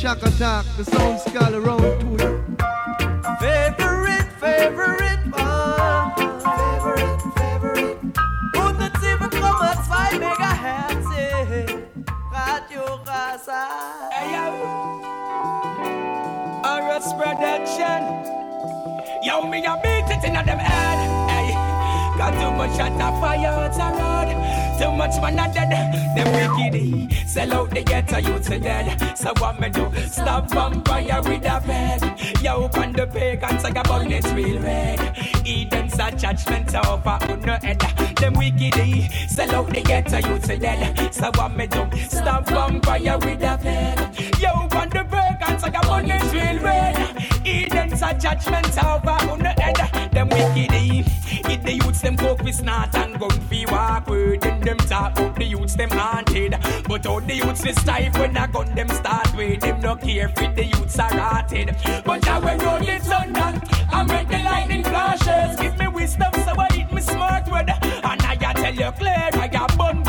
shock attack. The sound skull around to you. Favorite, favorite one. Favorite, favorite. Und the come at 2 Megahertz. Radio Rasa. Hey, yo. RS Production. Yo, me a beat it in them head. Got too much shot of fire out the road. Too much man a dead. Them wicked sell out the ghetto youths to dead. So what me do? Stop vampire with a bed. Yo, open the pagans like a bullet real red. Eden's a judgment over on no head. Them wicked sell out the ghetto youths to dead. So what me do? Stop vampire with a bed. Yo, on the pagans like a bullet real red. Eden's a judgment over on no head. Them wicked the youths them coke we snort and gun fee walk word Then them talk up the youths them haunted. But all the youths is stiff when a gun them start with Them no care if the youths are rotted. But I will roll it thunder I make the lightning flashes. Give me wisdom so I hit me smart word And I tell you clear I got bun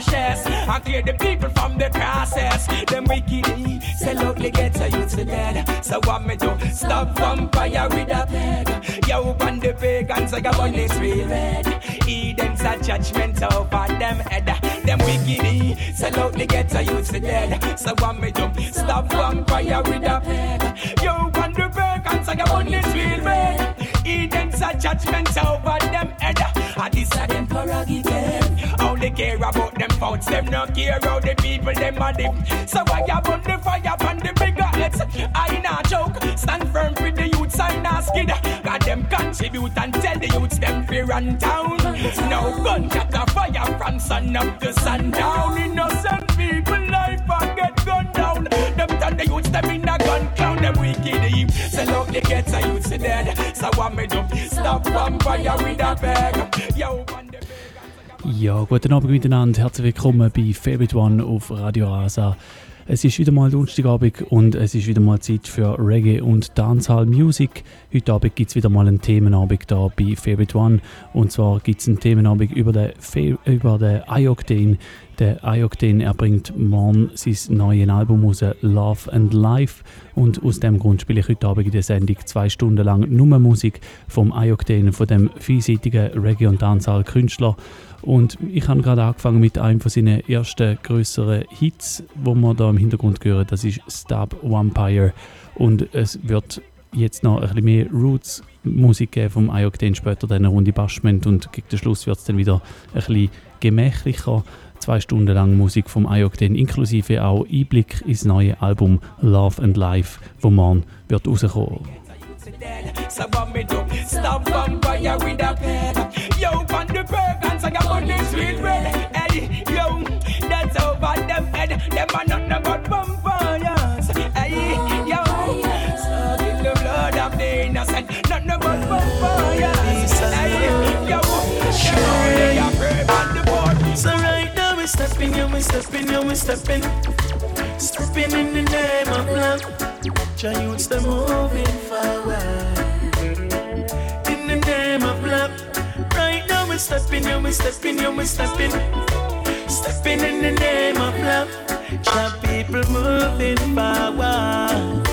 To I clear the people from the crosses Them wicked sell out the ghetto youths to dead So what me do? Stop vampire with a peg Yo, on the pagans like a bunny real red. Eden's a judgment over them head. Them wicked, sell out the ghetto youths to dead. So what me do? Stop vampire with a peg. Yo, on the pagans like a bunny real red. Eden's a judgment over them head. I this a them prerogative. They care about them faults, them no care how the people them a live. So you burn the fire on the bigger heads? I not joke. Stand firm for the youths, I not skid. Got them contribute and tell the youths them fear run town. No gun got a fire from sun up to sundown. Innocent people life and get gunned down. Them turn the youths them in a gun clown. Them wicked eve. Sell out the gets a youths dead. So what me do? Stop vampire with a bag. Yo, ja, guten Abend miteinander. Herzlich willkommen bei Favorite One auf Radio Rasa. Es ist wieder mal Donnerstagabend und es ist wieder mal Zeit für Reggae und Dancehall Music. Heute Abend gibt es wieder mal einen Themenabend da bei Favorite One. Und zwar gibt es einen Themenabend über den, über den Ioctane. Der Ioctane, er bringt morgen sein neues Album raus, Love and Life. Und aus dem Grund spiele ich heute Abend in der Sendung zwei Stunden lang nur Musik vom Ioctane, von dem vielseitigen Reggae- und Dancehall-Künstler. Und ich habe gerade angefangen mit einem von seinen ersten größeren Hits, wo man da im Hintergrund hören. Das ist Stab Vampire. Und es wird jetzt noch ein bisschen mehr Roots Musik geben vom dann später dann eine Runde Bashment und gegen den Schluss wird es dann wieder ein bisschen gemächlicher. Zwei Stunden lang Musik vom dann inklusive auch Einblick ins neue Album Love and Life, wo man wird rauskommen. Pagans, I sweet red. Hey, yo, that's over them head. Them are not no but vampires. Hey, yo, stuck in the blood of the innocent. Not no but vampires. Hey, yo, sure they brave on the board. So right now we stepping, yeah, we stepping, yeah, we stepping. Stepping in the name of love. Giants, they're moving forward. Stepping, yeah, we stepping, yeah, we stepping. Stepping in the name of love. Job people moving forward.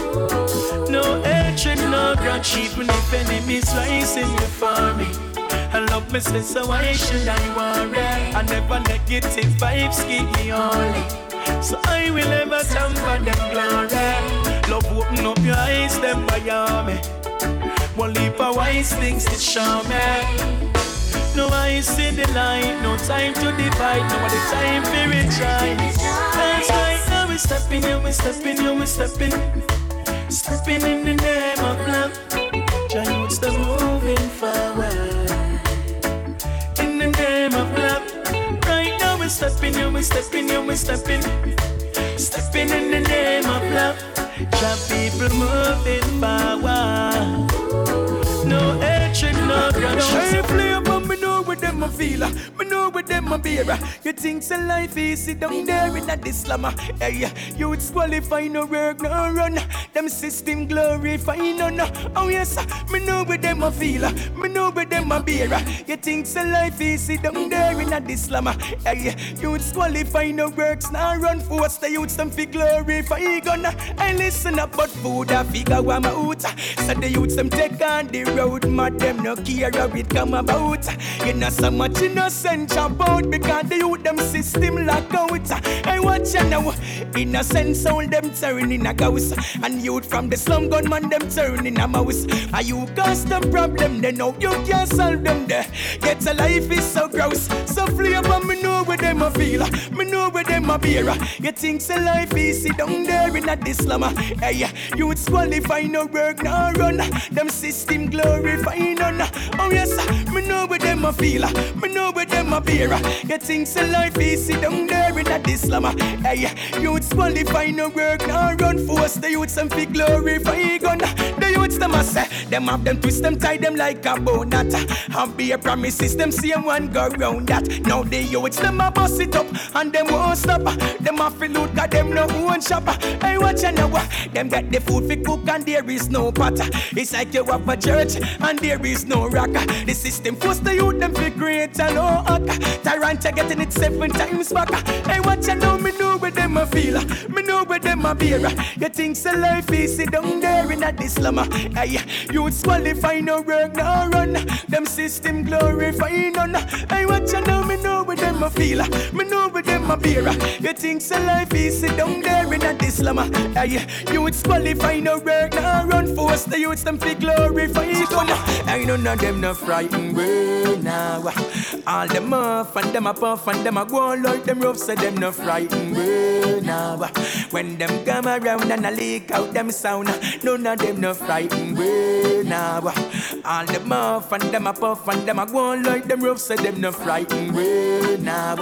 No hatred, no grudge, even if enemies rising before me. I love me, so why should I worry? I never negative vibes keep me only. So I will ever tamper them glory. Love open up your eyes, them by me. One leap of wise things to show me. No I see the light, no time to divide, no the time for rejoice. That's right, now we're stepping, yeah we're stepping, yeah we're stepping, stepping in the name of love. Giants the moving forward in the name of love. Right now we're stepping, yeah we're stepping, yeah we're stepping, stepping in the name of love. Job people moving forward. No hatred, no grudge. Them a feel. Me know what them a bear. You think so life easy down there in a this slammer. Hey, you would qualify no work, no run. Them system glorify no no. Oh yes, me know what them a feel. Me know what them a beer. You think so life easy down there in a this slum. Hey, youths qualify no works now run force the youths them fi glorify gonna. I listen up but food a figure one out. So the youths them take on the road, but them no care how it come about. You know so much innocent about because the youth them system lock out. I watch you now, innocent soul them turn in a ghost, and youth from the slum gunman them turn in a mouse. Are you cause the problem? They know you can't solve them there. Get a life is so gross, so flavor me know where them a feel, me know where them a beer. You think so life easy down there in a this slum? Hey, youths qualify no work no run, them system glorify none. Oh yes, me know where them a feel, me know where them a beer. You think so life easy down there in a this slum? Hey, youths qualify no work no run, force the youths and fi glorify gun. The youths them a say, them have them twist them tie them like a bonnet. And be a promises them same one go round that. Now the youths them a bust it up and them won't stop. Them a fi loot 'cause them no own shop. Hey, watch you now, them get the food fi cook and there is no pot. It's like you have a church and there is no rock. The system force the youth them fi create a low hawk. Tyrant getting it seven times back. Hey, watch you now, me know where them a feel. Me know where them a beer. You think so life easy down there in a slum. Hey, youths qualify no work no run. Them system glorify none. Hey, watch you now, me know where them a feel. Me know where them a beer. You think so life easy down there in a slum. Hey, youths qualify no work no run. Force the youths them fi glorify gun. Hey, none of them no frightened way now. All them off and them a puff and them a go like them rough, so them no frightened way now. When them come around and a leak out them sound, none of them no frightened way now. All them off and them a puff and them a go like them rough, so them no frightened way now.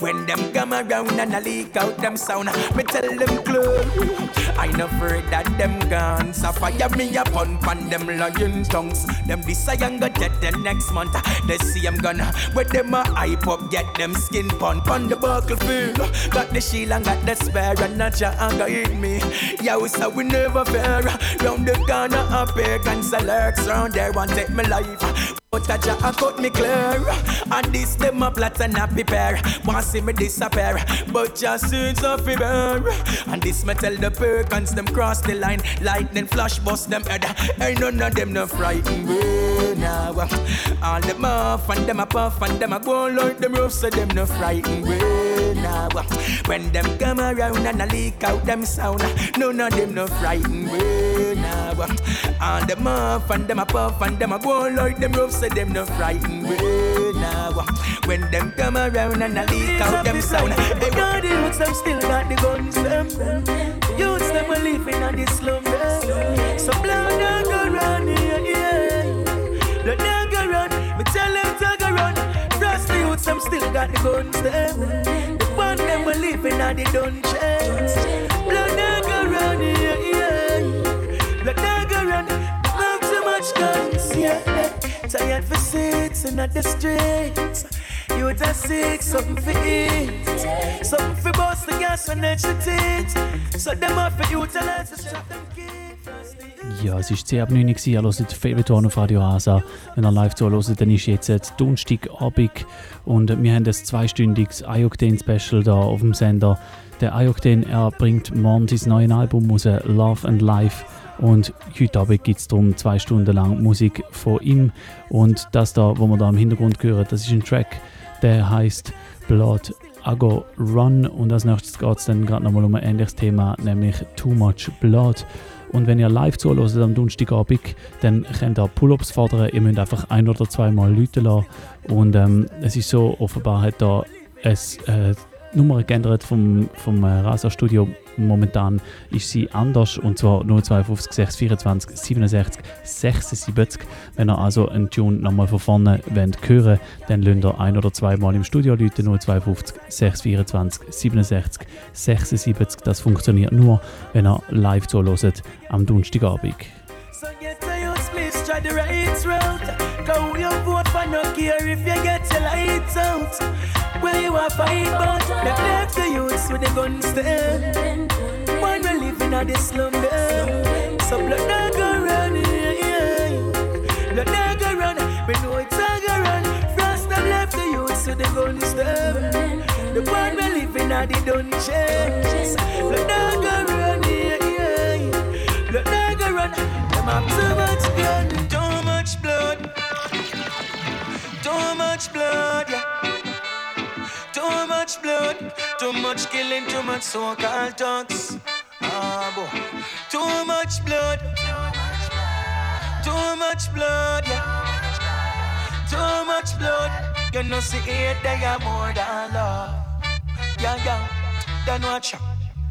When them come around and a leak out them sound, me tell them close. I no afraid that them guns So fire me a pump them lion tongues. Them this I am gonna get the next month. They see I'm gonna with them a hype up, get them skin pump on the buckle field. Got the shield and got the spare and not your anger hit me. Yo, so we never fair. Round the corner here, guns alerts round there want take my life. But a jack cut me clear. And this them a plot and a prepare. Want see me disappear But just seeds of fever And this me tell the pagans them cross the line. Lightning flash bust them head. Ain't none of them no frightened way now. All them off and them a puff and them a go like them rough So them no frightened way now. When them come around and a leak out them sound None of them no frightened way now. All them off and them a puff and them a go like them rough So them no frightened way now. When them come around and a leak out them sound They got the youths them still got the guns them. Youths them a living on the slum them. So blood don't go round youths them still got the guns them The one them a living on the dungeons Blood don't go round here yeah Blood don't go round Love too much guns yeah Tired for sitting at the streets. You just sick, something for eat. Something for bust the gas and the teeth. So them off for utilize the strap them kids. Ja, es war 10 ab 9 Uhr, ihr hört One auf Radio Asa. Wenn ihr live zuhört, dann ist jetzt Donnerstagabend und wir haben ein zweistündiges Ioctane-Special da auf dem Sender. Der er bringt morgen sein neues Album raus, Love and Life. Und heute Abend gibt es darum zwei Stunden lang Musik von ihm. Und das da, wo wir da im Hintergrund hören, das ist ein Track, der heißt Blood Ago Run. Und als nächstes geht es dann gerade nochmal um ein ähnliches Thema, nämlich Too Much Blood. Und wenn ihr live zuhört am Donnerstagabend, dann könnt ihr Pull-Ups fordern. Ihr müsst einfach ein oder zweimal Leute lassen. Und ähm, es ist so, offenbar hat da ein äh, Nummer geändert vom, vom äh, Rasa-Studio. Momentan ist sie anders und zwar 052 624 67 76. Wenn ihr also einen Tune nochmal von vorne wollt hören dann lasst ihr ein- oder zweimal im Studio Leute 052 624 67 76. Das funktioniert nur, wenn ihr live zuhört am Donnerstagabend. So get to your please try the right route. Go your vote for no care if you get your lights out. Well, you are fight, but they left the youths with the guns there. When we're living in the slum there, so blood not go run, yeah. Blood not go run, we know it's a go run. Frost them left the youths with the guns there. The one we live in a the dungeons, blood not go run, yeah. Blood not go run, them have too much blood, too much blood, too much blood, yeah. Too much blood, too much killing, too much so-called thugs. Ah, boy. Too much blood, too much blood, yeah. Too much blood. You know, see it, they are more than love. Yeah, yeah, then watch out.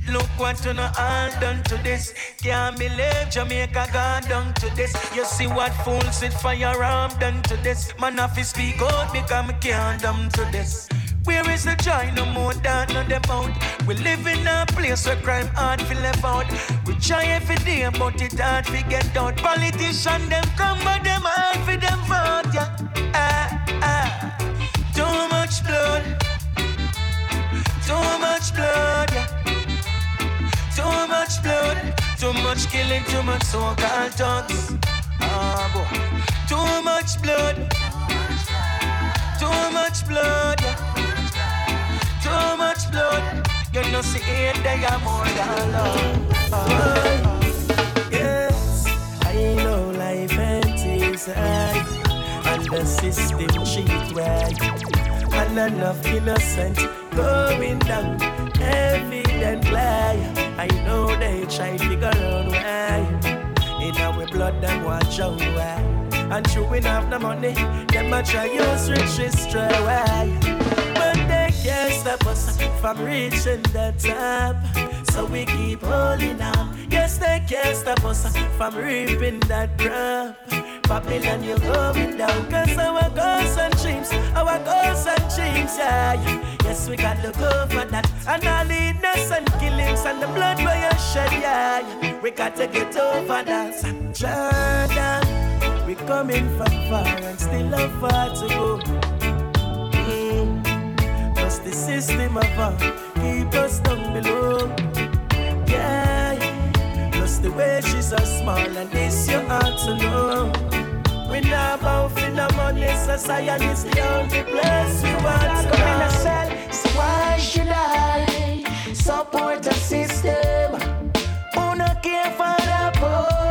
Look what you know all done to this. Can't believe Jamaica gone down to this. You see what fools with firearm done to this. Man, you speak out, become can't done to this. Where is the joy? No more than on them out. We live in a place where crime hard to live out. We try every day, but it hard to get out. Politicians them come, but them hard for them vote. Yeah, ah, ah. Too much blood. Too much blood. Yeah. Too much blood. Too much killing. Too much so-called thugs. Ah, boy. Too much blood. Too much blood. Yeah. Too much blood. You know, see it, they are more than love. Oh, yes, I know life ain't easy and the system cheat right. And enough innocent going down evidently. I know they try to figure out why. In our blood, them watch out why. And true we have money, them a try use riches try why. Can't stop us from reaching the top. So we keep holding on. Yes, they can't stop us from reaping that crop. Babylon, you're going down. Cause our goals and dreams, our goals and dreams, yeah. Yes, we got to go for that. And all the innocent killings and the blood where you shed, yeah. We got to get over that. Jordan, we coming from far and still have far to go. The system of our keep us down oh. below. Yeah, plus the way she's are small and this you ought to know. We not bout for the money, society is the only place we want to go. So why should I support the system? Who not care for the poor?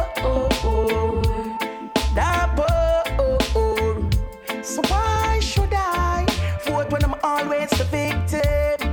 The victim?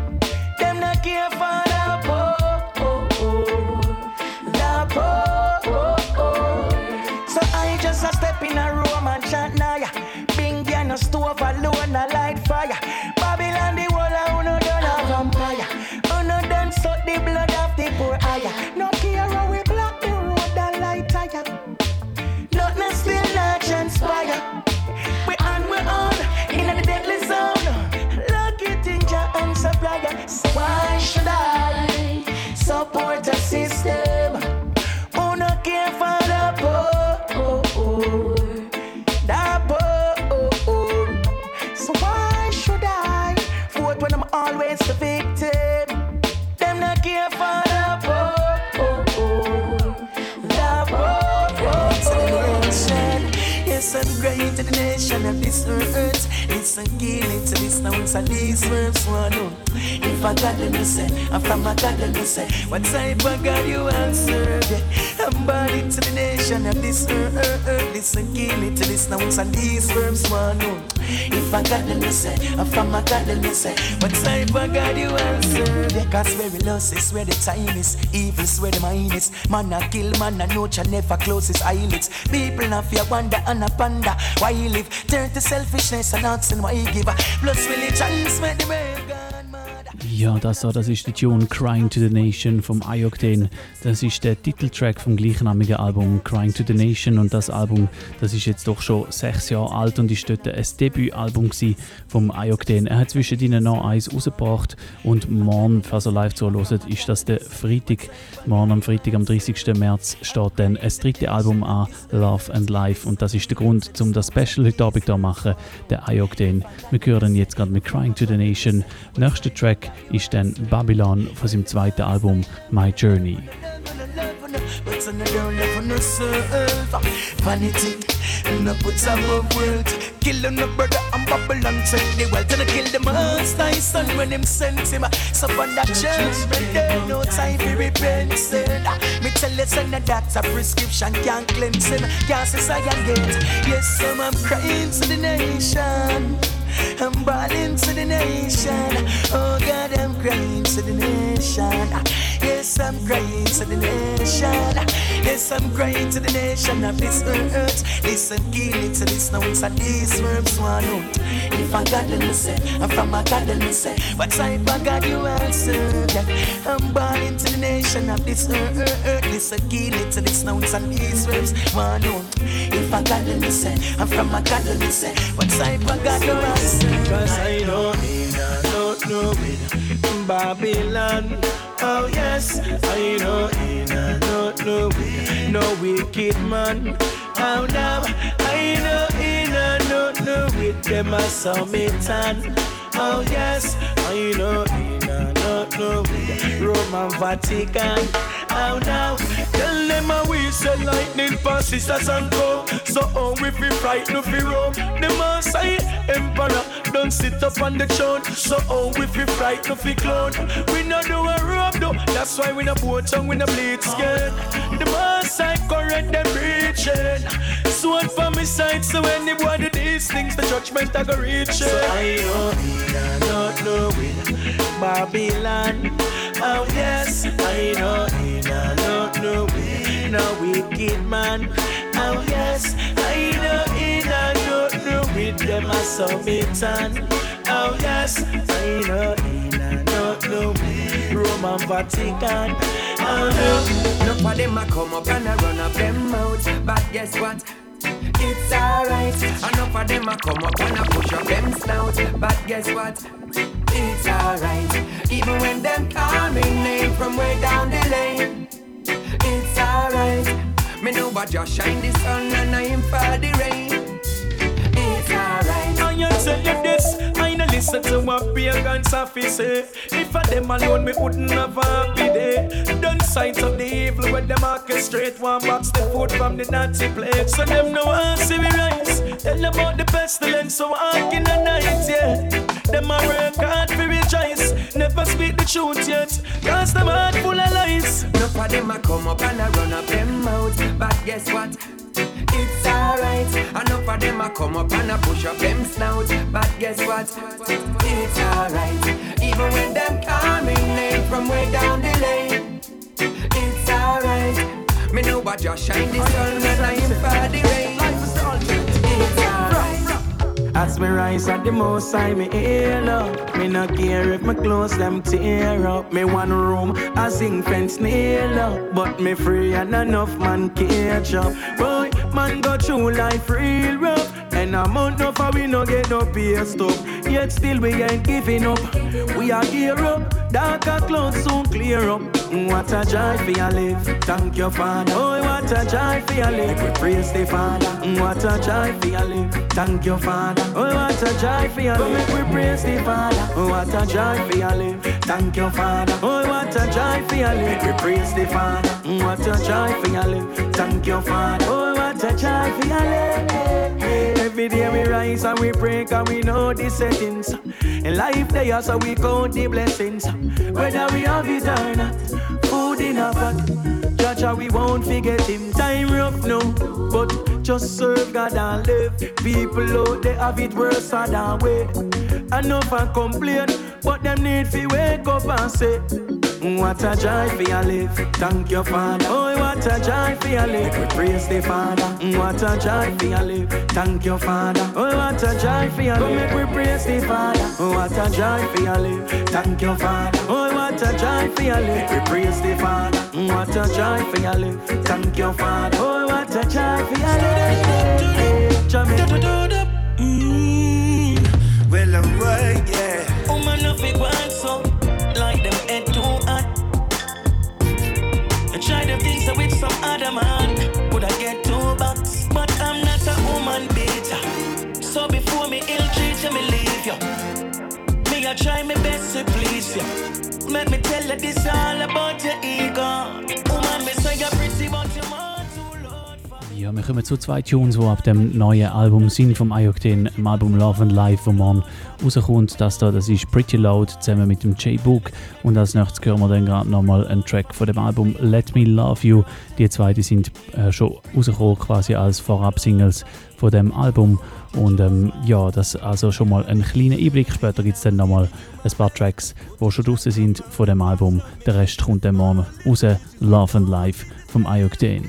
To the nation of this earth. Listen, it to now, it's a these words one. If I got them to say, from my God, them to say, what type of God you answer? Nation of this earth. Listen, kill it to this now, it's a these words one. If I got them to say, I'm my God, them to say, what type of God you answer? Cause where the lost is, where the time is, evil's where the mind is. Man, I kill, man, I know, never close his eyelids. People not fear wonder and a panda. Why you live? Turn to selfishness and not why you give. Plus religions make the way Ja, das, das ist der Tune Crying to the Nation vom Ioctane. Das ist der Titeltrack vom gleichnamigen Album Crying to the Nation und das Album, das ist jetzt doch schon sechs Jahre alt und ist dort ein Debütalbum vom Ioctane. Er hat zwischen ihnen noch eins rausgebracht und morgen, falls ihr live zuhört, ist das der Freitag. Morgen am Freitag, am 30. März, steht dann ein drittes Album an, Love and Life und das ist der Grund, um das Special heute Abend zu machen, der Ioctane. Wir hören jetzt gerade mit Crying to the Nation. Nächster Track ist dann Babylon von seinem zweiten Album My Journey. World. Killing a brother, I'm Babylon take the wealth and kill the most I son when him sent him. So on that judgment day, no time for repenting. Me tell you, that's a prescription can't cleanse him. Can't say I get. Yes, some I'm crying to the nation. I'm bawling to the nation. Oh God, I'm crying to the nation. Yes, I'm crying to the nation. Yes, I'm crying to the nation of this earth. Listen, give it to this now. It's a these verbs one out. If I got them say, I'm from a God them say. What type of God you answer? I'm bawling to the nation of this earth. Listen, give it to this now. It's a these verbs one out. If I got them say, I'm from a God them say. What type of God you answer? Cause I know in a not know Babylon. Oh yes, I know in a not know no wicked man. Oh now, I know in a not know with them a submitan. Oh yes, I know in a know with Roman Vatican. Oh now, tell them a we say lightning pass sisters and go. So oh, how we fi fright no fi roam. Oh, the Maasai Emperor don't sit up on the throne. So how we fi fright no fi clone. We no do a rope though. That's why we no boat tongue, we no bleed skin. The Maasai correct them preaching. Sword for me side, so boy these things, the judgment I go reach. So I oh, in a not know with Babylon. Oh yes, I oh, know in a not know with no wicked man. Oh yes, I oh, know with them a submitan. Oh yes, I know in not with Roman Vatican. Oh no, Enough of them a come up and a run up them mouth. But guess what? It's alright. Enough of them a come up and a push up them snout. But guess what? It's alright. Even when them call me name from way down the lane. It's alright. Me know what just shine the sun and I am for the rain. I you this, I no listen to what pagans have say. If I them alone, me wouldn't have a happy day. Done sight of the evil where them orchestrate one box the food from the Nazi plate. So them no want see me rise. Tell them about the pestilence, so walk in the night, yeah. Them a work hard for rejoice. Never speak the truth yet, cause them heart full of lies. Enough of them a come up and a run up them mouth. But guess what? It's alright. Enough of them a come up and a push up them snout. But guess what? It's alright. Even when them call me from way down the lane. It's alright. Me know what just shine the sun and I for the rain. It's alright. As me rise at the most I me hail up Me no care if my clothes them tear up Me one room a zinc fence nail up But me free and enough man cage up Boy, man go through life real rough. And a month no for we no get no pay stop Yet still we ain't giving up. We are gear up, darker clouds soon clear up. What a joy for your live, thank your father. Oh, what a joy for your live, we praise the father. What a joy for your live, thank your father. Oh, what a joy for your live, we praise the father. What a joy for your live, thank your father. Oh, what a joy for your live, we praise the father. What a joy for your live, thank your father a for Every day we rise and we break and we know the settings. In life they are so we count the blessings. Whether we have it or not, food in our pot. Judge we won't forget him. Time rough no, but just serve God and live. People out there have it worse than way. Enough and complain, but them need to wake up and say. Mm, what a joy for your live, thank your father. Oh, what a joy for your live, we praise the father. Mm, what a joy for your live, thank your father. Oh, what a joy for your live, make we praise the father. Oh, what a joy for your live, thank your father. Oh, what a joy for your live, we praise the father. What a joy for your live, thank your father. Oh, what a joy for your live. I try my best to please you. Let me tell you this all about your ego. Woman, me say you're pretty, but you're. Ja, wir kommen zu zwei Tunes, die ab dem neuen Album sind vom Ayokten, dem Album Love and Life, wo man rauskommt. Das da, das ist Pretty Loud zusammen mit dem J-Book. Und als nächstes hören wir dann gerade nochmal einen Track von dem Album Let Me Love You. Die zwei die sind äh, schon rausgekommen quasi als Vorab-Singles von dem Album. Und ähm, ja, das also schon mal ein kleiner Einblick. Später gibt es dann nochmal ein paar Tracks, die schon draußen sind von dem Album. Der Rest kommt dann morgen raus. Love and Life vom Ayokten.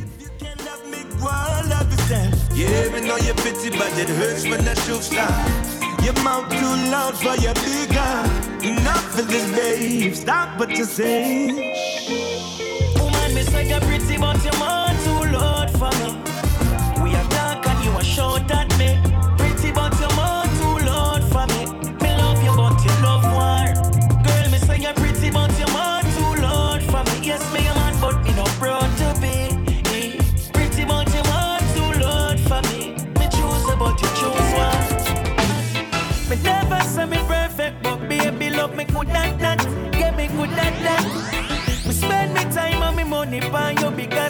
Yeah, we know you're pretty, but it hurts when the truth stops. Your mouth too loud for your big gun. Enough of this, babe. Stop what you say. Woman, me say you're pretty, but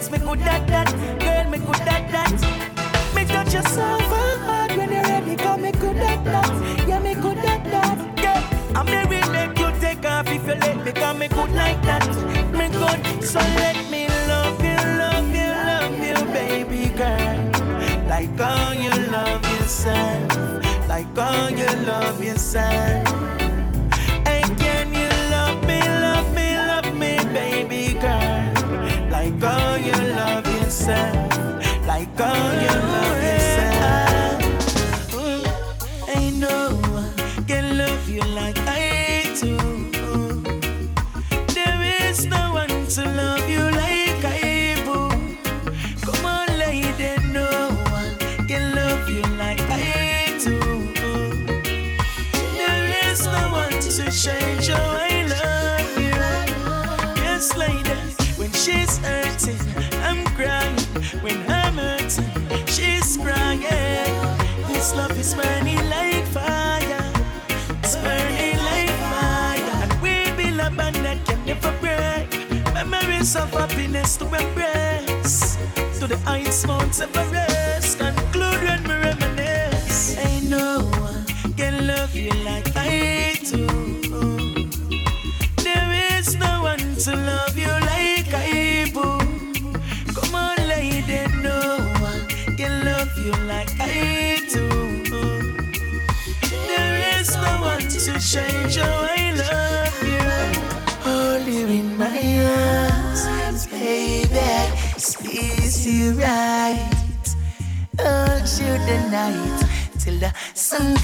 because me good at that. Girl, me good at that. Me touch you so hard when you're ready, come me good at that. Yeah, me good at that. Yeah, I'm the real make you take off if you let me, come me good like that. Me good, so let me love you, love you, love you, baby girl. Like how you love yourself, like how you love yourself. Yourself, like how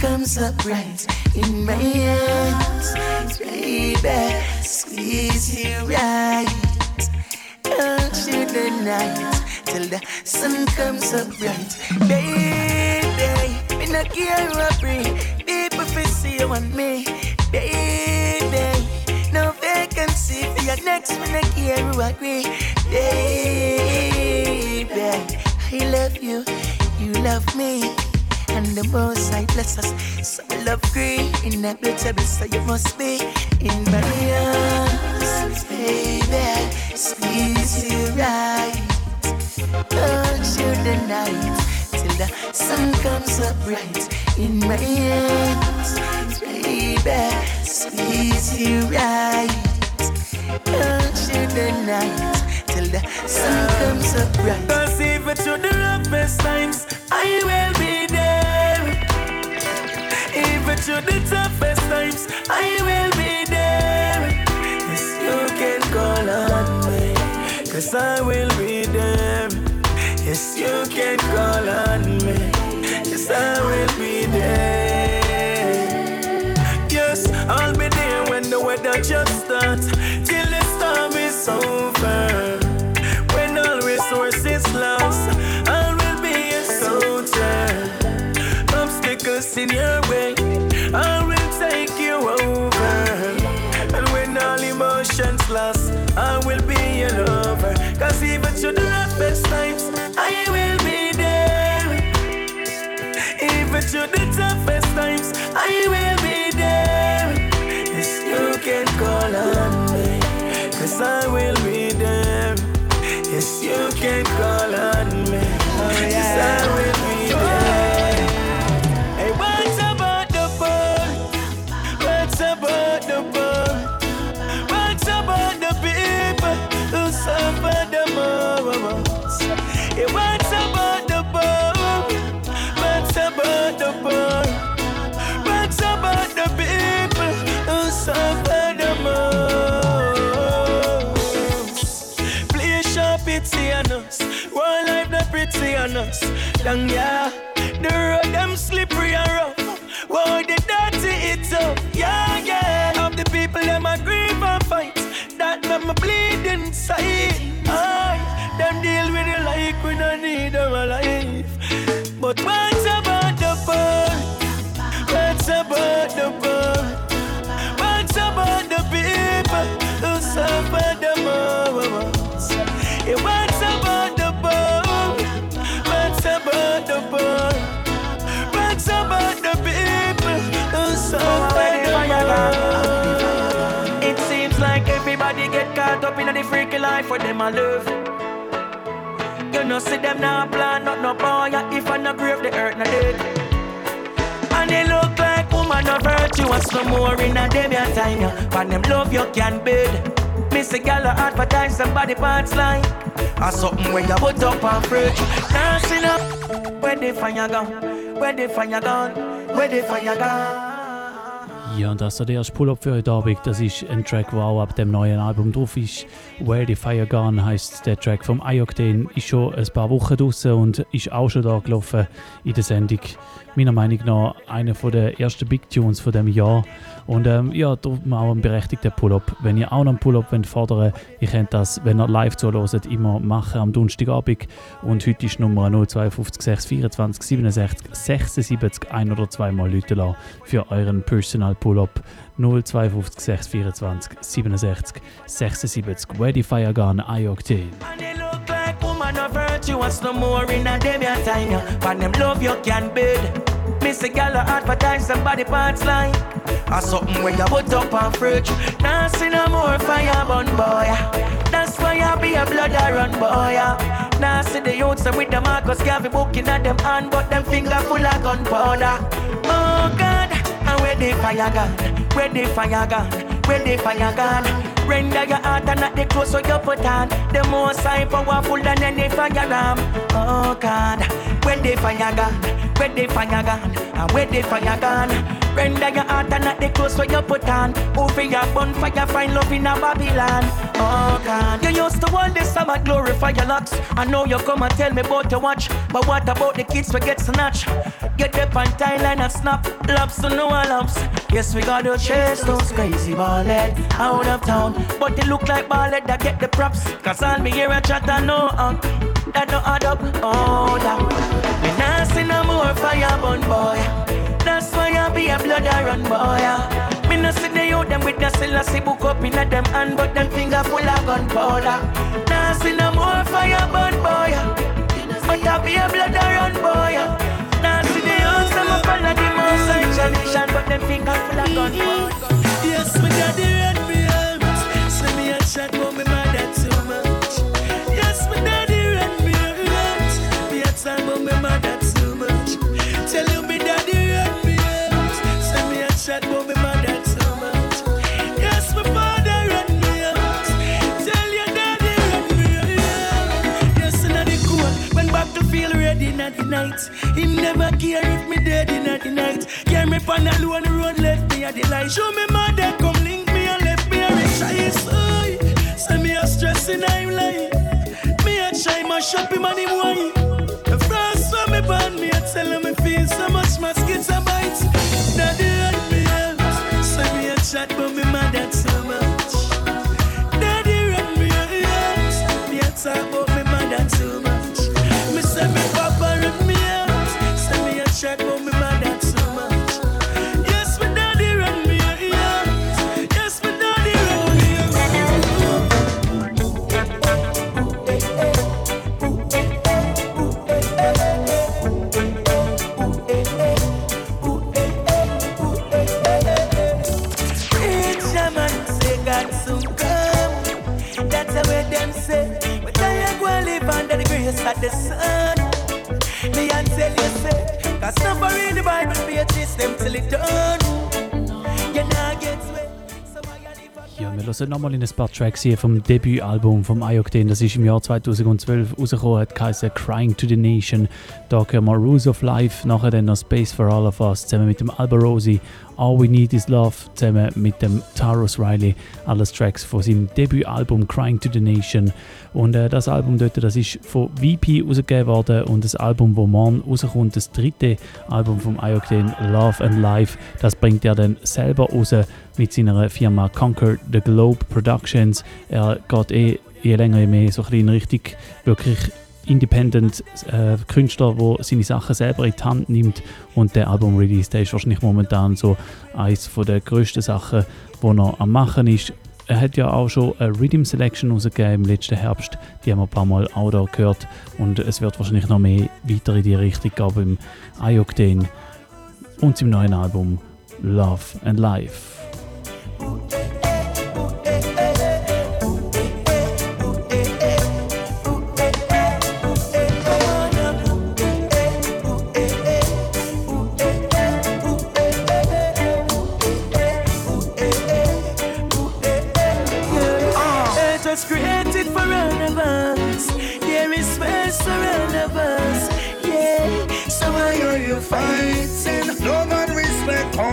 comes up bright in my arms, baby, squeeze you right. Hold you the night till the sun comes up bright, baby. Me not care what so you must be us. Down life them a live. You know, see them now plan, not no boy. If I no grave, the earth no dead. And they look like woman of virtuous no more in a them your time. Yeah. But them love you can't bid. Miss a gal advertise somebody parts line. Or ah, something where you put up and fridge. Dancing up. Where the fire gone? Where the fire gone? Where the fire gone? Ja, und das ist der erste Pull-Up für heute Abend. Das ist ein Track, der auch ab dem neuen Album drauf ist. Where the Fire Gone heisst der Track vom Ioctane. Ist schon ein paar Wochen draußen und ist auch schon da gelaufen in der Sendung. Meiner Meinung nach einer der ersten Big Tunes von dem Jahr. Und ähm, ja, darum auch ein berechtigter Pull-Up. Wenn ihr auch noch einen Pull-Up fordern wollt, ihr könnt das, wenn ihr live zuhört, immer machen am Donnerstagabend. Und heute ist Nummer 052 624 67 76 ein oder zweimal Leute für euren Personal Pull-Up. 052 624 67 76 Where the Fire Gone, Ioctane. Woman of virtuous no more in a them your time. Yeah. But them love you can bid. Miss a gal advertise somebody parts line. Or something where you put up on fridge. See no more fire burn boy. That's why you be a blood a run boy. Now see the youths them with the Marcus Garvey booking at them hand, but them finger full of gunpowder. Oh God, and where the fire gone? Where the fire gone? Where the fire gone? Render your heart and not the clothes so you put on. The more side powerful than any fire ram. Oh God, where the fire gone? Where the fire gone? And where the fire gone? Render your heart and not the clothes so you put on. Over your bonfire, find love in a Babylon. Oh God, you used to hold this summer glorify your locks. I know you come and tell me about your watch, but what about the kids we get snatch? Get up on Thailand and snap, loves to no loves. Yes, we gotta chase those crazy ballhead out of town, but they look like ballhead that get the props. Cause all me hear a chat and no up, that no add up. Oh, that nah see no more fire burn boy. That's why I be a blood a run boy. Me no see the youth them with the Selassie book up in a them hand, but them finger full of gunpowder. Nah see no more fire burn boy. But I be a blood a run boy. Nah see the youth them a follow the most high but them finger full of gunpowder. Yes, my daddy ran me out. Say me a shot, but me mother night. Never care if me dead in the night. Carry me low on the road, left me at the light. Show me my mother, come link me and left me a rich eye. Say me a stress in I'm lying. Me a try my shopping money wine. The first one me born, me a tell him me feel so much mosquito bites. Daddy Wir hören nochmal in ein paar Tracks hier vom Debütalbum vom Ayokden. Das ist im Jahr 2012 rausgekommen, hat geheißen Crying to the Nation. Da hören wir Rules of Life, nachher dann noch Space for All of Us zusammen mit dem Alberosi All We Need Is Love zusammen mit dem Taros Riley. Alles Tracks von seinem Debütalbum Crying to the Nation. Und äh, das Album dort, das ist von VP rausgegeben worden und das Album, wo morgen rauskommt, das dritte Album vom Ioctane, Love and Life, das bringt er dann selber raus mit seiner Firma Conquer the Globe Productions. Er geht eh je länger je mehr so ein bisschen richtig wirklich Independent äh, der seine Sachen selber in die Hand nimmt und der Album-Release, der ist wahrscheinlich momentan so eines der grössten Sachen, die er am machen ist. Er hat ja auch schon eine Rhythm Selection rausgegeben im letzten Herbst, die haben wir ein paar Mal auch da gehört und es wird wahrscheinlich noch mehr weiter in die Richtung gehen beim iOctane und seinem neuen Album Love and Life.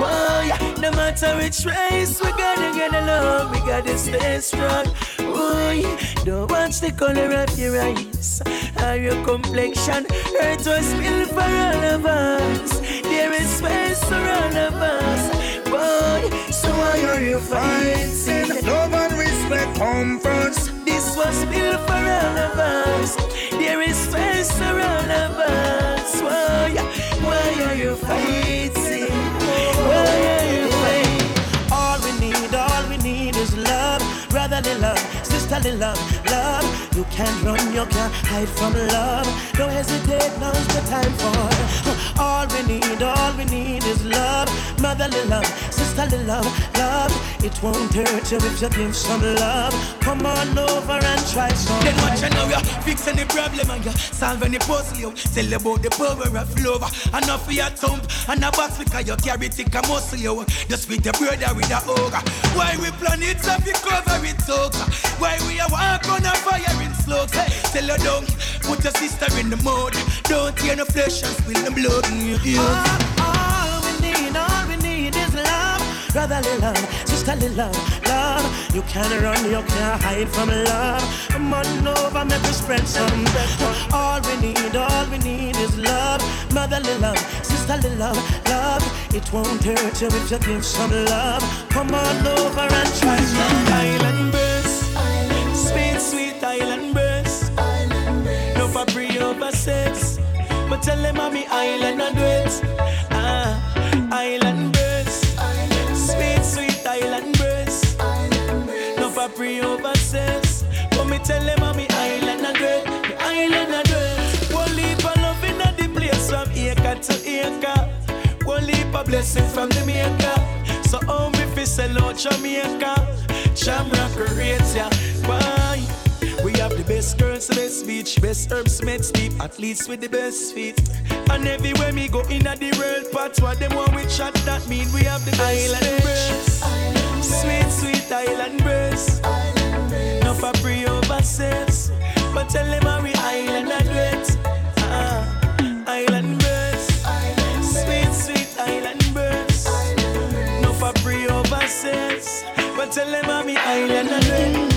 why, no matter which race, we gotta get along, we gotta stay strong. Boy, don't watch the color of your eyes or your complexion. Earth was built for all of us. There is space for all of us. Boy, so why are you fighting? Love and respect come first this was built for all of us. There is space for all of us. Why, why are you fighting? Love, love. You can't run, you can't hide from love. Don't hesitate, now's the time for. All we need, all we need is love, motherly love, sisterly love, love. It won't hurt you if you give some love. Come on over and try some. Then watch you know you fix any problem and you solve any puzzle. Tell about the power of love. Enough for your thump and a box because you carry thick a muscle. You just with your brother with a ogre. Why we plan it up, you cover it so. Why we a walk on a fire in. Hey, tell her don't put your sister in the mud. Don't tear no flesh and spill the blood. Yeah. All, all we need, all we need is love, brotherly love sisterly love, love. You can't run, you can't hide from love. Come on over, make us spread some. All we need, all we need is love, motherly love, sisterly love, love. It won't hurt you if you give some love. Come on over and try some. Island birds, sweet, sweet island but tell them I'm island and do it. Ah, island birds. free over sex. But me tell them I'm me island a great, island a great. One leap of love in the place from acre to acre. One leap of blessing from the maker. So how me fi sell out Jamaica? Jamrock rates ya. Why? We best girls, best beach, best herbs, med deep, athletes with the best feet. And everywhere me go in the world, part what them want we chat, that mean we have the island birds. Sweet, sweet island breeze. No for free over. But tell them how we island and wet. Uh, island breeze. Sweet, sweet island breeze. No for free over. But tell them how we island and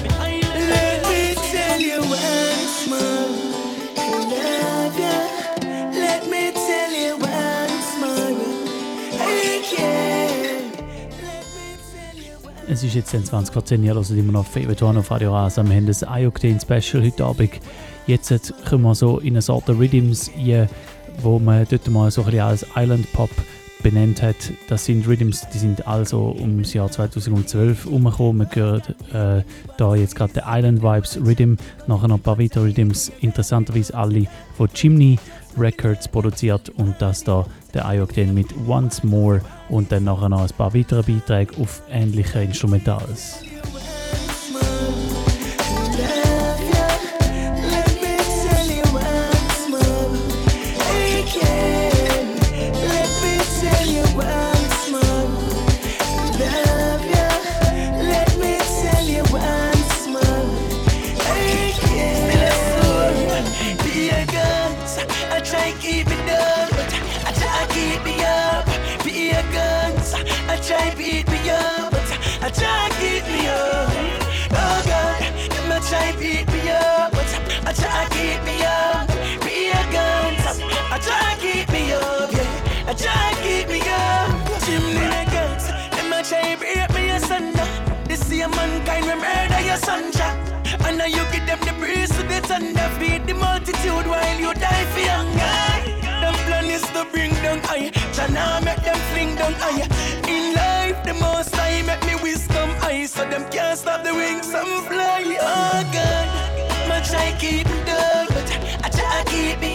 Es ist jetzt 20 vor 10 Jahren, also immer noch Favorite One auf Radio Rasa. Wir haben das iOctane Special heute Abend. Jetzt kommen wir so in eine Sorte Rhythms rein, wo man dort mal so ein bisschen als Island Pop benannt hat. Das sind Rhythms, die sind also ums Jahr 2012 umgekommen. Wir hören äh, da jetzt gerade den Island Vibes Rhythm, nachher noch ein paar weitere Rhythms, interessanterweise alle von Chimney Records produziert und das da der Ayokden mit Once More und dann nachher noch ein paar weitere Beiträge auf ähnliche Instrumentals. Them the breeze to the thunder, feed the multitude while you die for hunger. The plan is to bring them high, China make them fling down high. In life, the most I make me wisdom high, so them can't stop the wings and fly. Oh God, much I keep dug, but I try keep me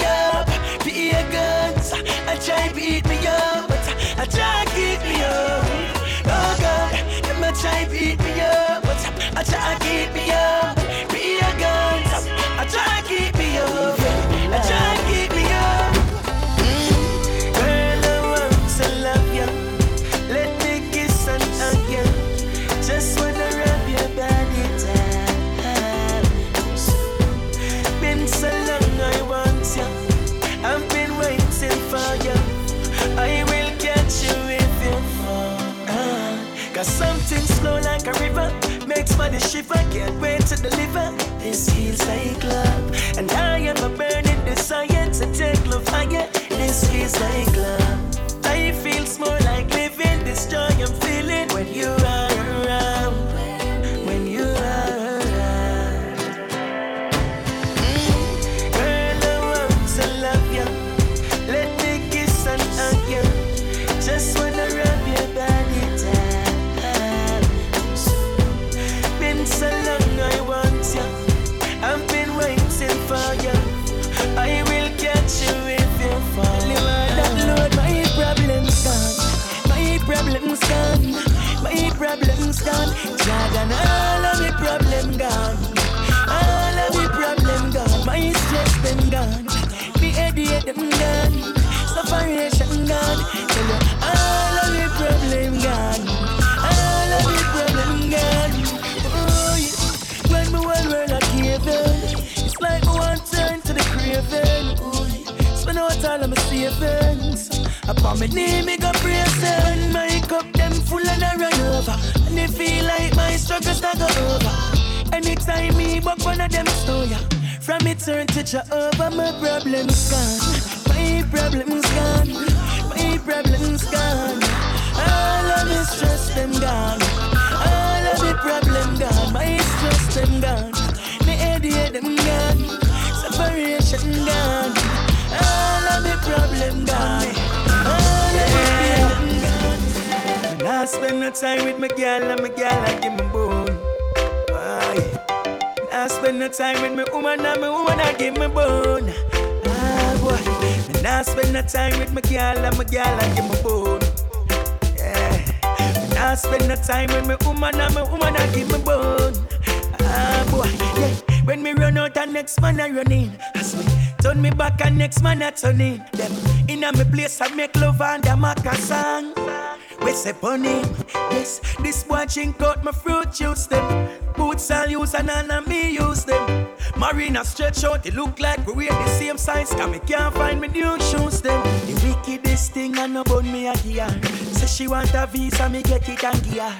This feels like love, and I am a burning desire to take love higher. This feels like Upon my knee, me go praise When my cup them full and I run over, and it feel like my struggles not go over. Anytime me buck one of them story, from it turn to Jehovah, my problems gone. My problems gone. My problems gone. All of my stress them gone. All of my problem gone. My stress them gone. My headache them gone. Separation gone. All of my problem gone. I spend no time with my girl and my girl I give me bone. Aye. I spend no time with my woman and my woman I give me bone. Ah boy. When I spend no time with my girl and my girl I give me bone. Yeah. When I spend no time with my woman and my woman I give me bone. Ah boy. Yeah. When me run out and next man I run in. I swear. Turn me back and next man I turn in. Them in a me place I make love and a make a song. We say on him. Yes, this boy chink out my fruit juice them. Boots I'll use and none of me use them. Marina stretch out, it look like we wear the same size. Cause me can't find me new shoes them. The wickedest thing I know about me a gear. Say she want a visa, me get it and gear.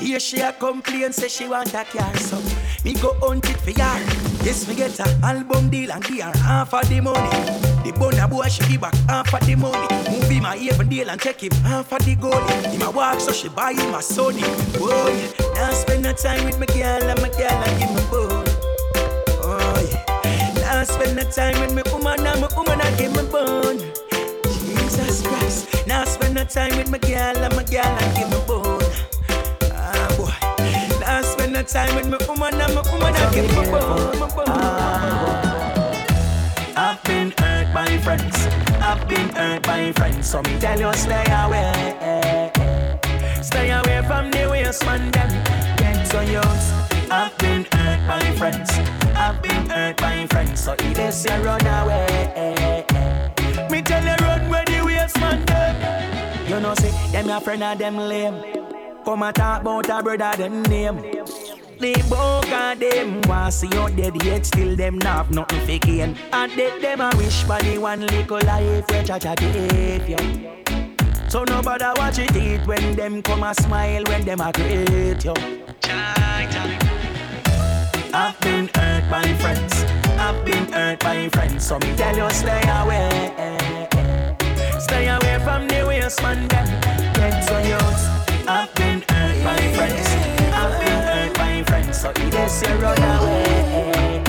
Here she a complain, say she want a car. So me go hunt it for her. Yes, me get a album deal and give half of the money. The bonner boy she give back half of the money. Movie my even deal and take him half of the gold. Him my walk so she buy him a Sony. Oh, boy, now spend no time with my girl and my girl and give me bone. Now spend no time with my woman and my woman and give me bone. Jesus Christ. Now spend no time with my girl and my girl and give me bone. Ah boy. Now spend no time with my woman and my woman and give me bone. Bone. I've been hurt by friends. I've been hurt by friends, so me tell you stay away. Stay away from the waste man them. Get so young. I've been hurt by friends. I've been hurt by friends, so it is you run away. Me tell you run where the waste man them. You know see them your friend and them lame. Come and talk about a brother them name. They both got them want see you dead yet still them not have nothing for gain. And dead them a wish for the one little life where cha cha give you. So nobody watch it eat when them come a smile when them a greet you. I've been hurt by friends. I've been hurt by friends. So me tell you stay away. Stay away from the waste man. Get so yours. I've been hurt by friends I've been hurt by friends. so it is a run away.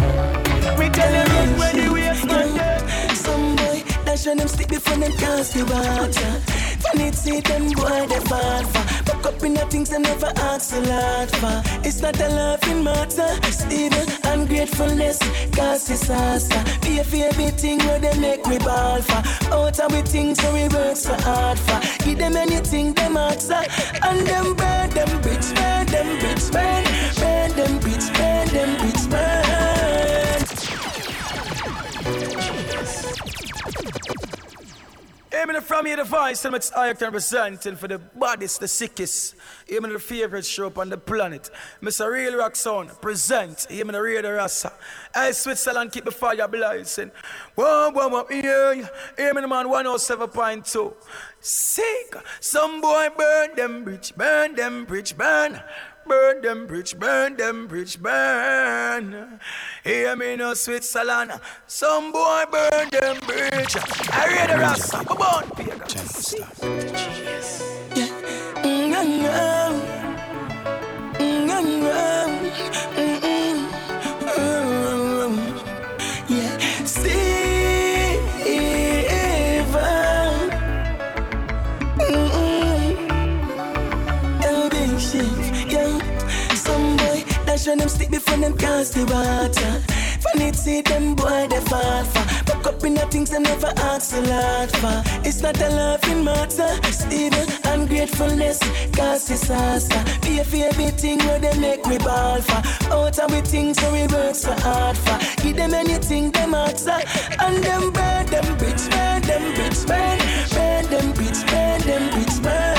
We tell them when the waste man Some boy, that's when them stick before them cast the water. When it see them boy, they fall for. Buck up in the things they never ask a lot for. It's not a laughing matter, it's even ungratefulness, cause disaster. Be a favorite thing where they make me ball for. Out of we things so we work so hard for. Give them anything them ask And them burn them bitch, burn them bitch, burn. Burn them bitch, burn them bitch, burn. Aiming from here the voice and it's can representing for the bodies, the sickest. Aiming the favorite show on the planet. Mr. Real Rock Sound present. Aiming the real Rasa. I Switzerland keep the fire blazing. Whoa, whoa, whoa, yeah. Aiming the man 107.2. Sick. Some boy burn them bridge, burn them bridge, burn. Burn them bridge, burn them bridge, burn. Hear me no Switzerland. Some boy burn them bridge. I read the rasta, but born pagan. Yeah. Mm-hmm. Mm-hmm. Dash when them stick before them cast the water. Funny see them boy they fall for. Buck up in the things they never ask a lot for. It's not a laughing matter, it's even ungratefulness, cause disaster. Be a favorite thing where they make me ball for. Out of we things so we work so hard for. Give them anything them outside, and them burn them bitch, burn them bitch, burn, burn them bitch, burn them bitch, burn.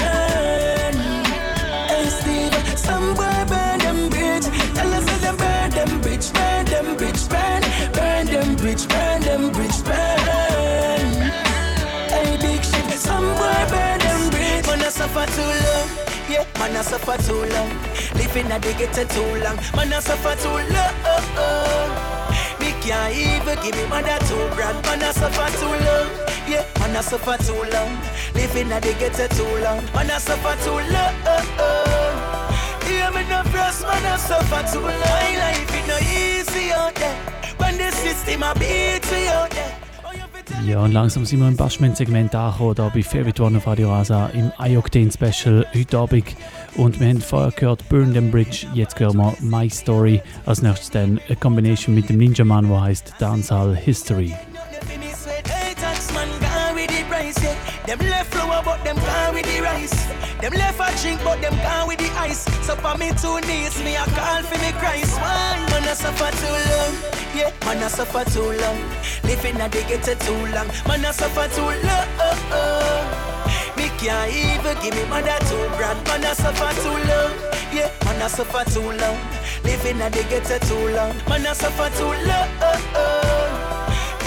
Suffer too long, yeah, man, I suffer too long. Living at the ghetto too long, man, I suffer too long. Me can't even give me mother two grand, man, I suffer too long. Yeah, man, I suffer too long. Living at the ghetto too long, man, I suffer too long. Hear me no first man I suffer too long. My life is no easy out there. When the system a beat me out there. Ja, und langsam sind wir im Bashment-Segment angekommen, hier bei Favorite One auf Radio Rasa im iOctane-Special heute Abend. Und wir haben vorher gehört Burn Them Bridge, jetzt hören wir My Story. Als nächstes dann eine Kombination mit dem Ninja Man, der heißt Dancehall History. Them the. Them left a drink, but them gone with the ice. So for me two knees, me a call for me Christ. Why? Man, I suffer too long. Yeah, man, I suffer too long. Living a day get too long. Man, I suffer too long. Me can't even give me mother two grand. Man, I suffer too long. Yeah, man, I suffer too long. Living a day get too long. Man, I suffer too long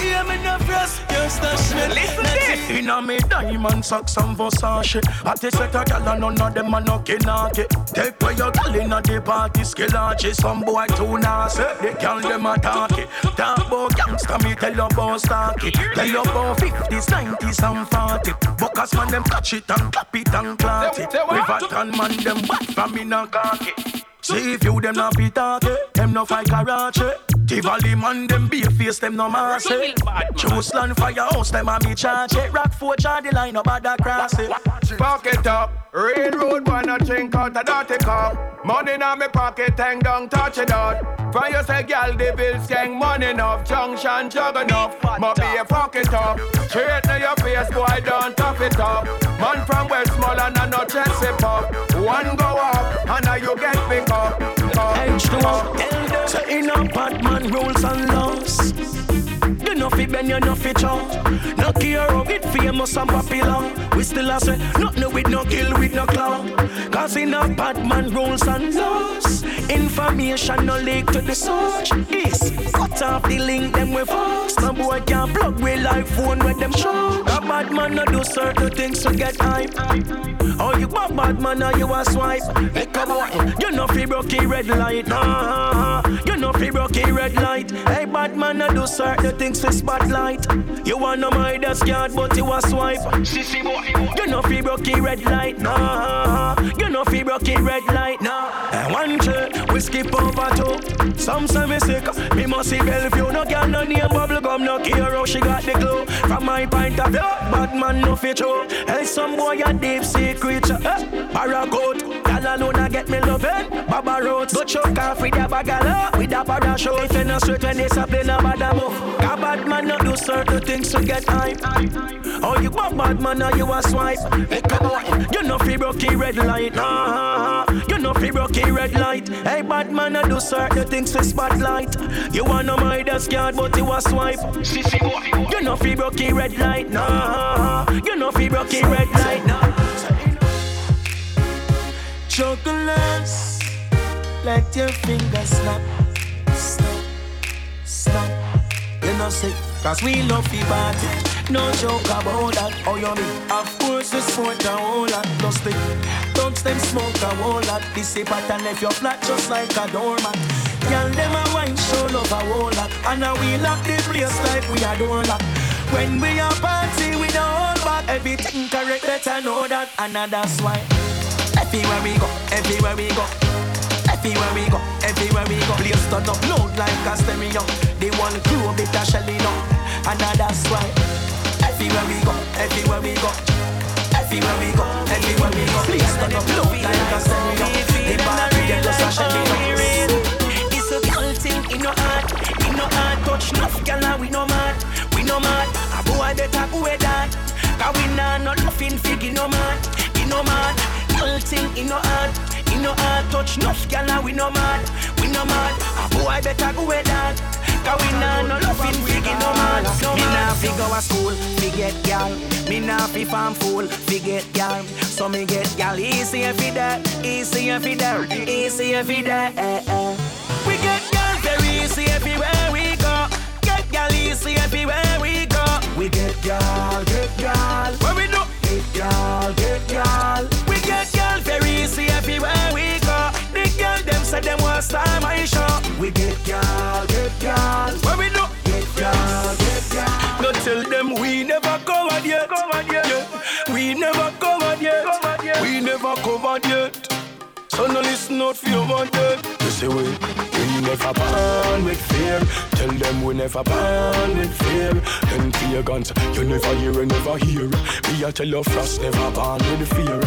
hear me frost, you stash me. Listen this. Inna me diamond socks and Versace. At the sweater gal and none of them a no kinaki. Take where your gal inna the party skillachi. Some boy too nasty, they can them attack it. Talk about gangsta, me tell you about stocky. Tell you about 50s, 90s and 40. Buckers man them catch it and clap it and clot it. River and man them back from in a khaki. See if you them not be talking, them no fight karate. Tivoli man them be a face, them no massy. Choose land firehouse, them a me charge it. Rock four charge the line, no bother cross it. Pocket up, railroad, wanna drink out a dirty cup. Money in my pocket, hang down, touch it out. From you say, girl, the bills gang money enough, junction jug enough. But be a fuck it up. Straight to your face, boy, don't tough it up. Man from Westmoreland and no chest it up. One go up, and now you get pick up. H2O, so in a bad man rules and laws. Know fi bend, you know fi chow. No care of it, famous and popular. We still a say, nothing with no kill, with no claw. Cause in a bad man rules and laws. Information no leak to the search. This, cut off the link, them we fast. No boy can't plug with life phone with them show. A bad man no do certain things to get hype. Oh, you a bad man or you a swipe. Hey, come on, you know fi broke red light. Nah, you know fi broke red light. Hey, bad man no do certain things to spotlight. You want no my the card, but you a swipe. Sissy boy, you know fi broke red light. Nah, you know fi broke red light. Nah, and one chill, we skip over two. Some say me sick, me must see Bellevue. No girl no name bubble gum, no care how she got the glow. From my point of view, bad man no fit true. Hey, some boy a deep sea creature. Eh? Paragoat, girl alone a get me loving. Baba roads, go choke off with a bagala, with a parachute. If you no straight when they in a bad move. A bad man no do certain things to get hype. Oh, you a bad man you a swipe? Hey, come on, you know fi broke red light. Nah, you know fi broke red light. Hey, bad man no do certain things to spotlight. You wanna my desk yard, but you a swipe. You know fi broke red light. Nah, you know fi broke red light. Nah. Chocolates, let your fingers snap, snap, snap. You know say, cause we love the party. No joke about that. Oh, you mean? Of course, the sport a whole lot. Plus the thugs, them smoke a whole lot. This a pattern left your flat just like a doormat. Girl, them a wine show love a whole lot. And now we lock the place like we a door lock. When we a party, we don't hold back. Everything correct, better know that. And that's why. Everywhere we go, everywhere we go. Everywhere we go, everywhere we go. Place turn up loud like a stereo. They want to crew bit of shelling up, and that's why. Everywhere we go, everywhere we go. Everywhere we go, everywhere we go. Place turn up loud like a stereo. They party get just a shelling up. It's a girl thing in your heart, in your heart. Touch enough, girl, and we no mad, we no mad. A boy better go with that. Cause we nah no nothing fig in no man, in no man. Girl thing in no heart, in no heart. Touch enough, girl, and we no mad, we no mad. A boy better go with that. Cause we nah no loving fig in no man, no Me nah fi go a school, fi get gal. Me nah fi farm fool, fi get gal. So me get gal easy fi that, easy fi that, easy fi that. We get gal very easy everywhere we go. Get gal easy everywhere we go. We get gal, get gal. Where we do? Get gal, get gal. We get gal very easy everywhere we go. The gal them say them want style my show. We get gal, get gal. Where we do? Get gal, get gal. No tell them we never covered yet. Yeah. We never covered yet. We never covered yet. So no listen out for your wanted. You say we, we never born with fear. Tell them we never born with fear. Them pagans, you never hear, you never hear. Me a tell you frost never born with fear.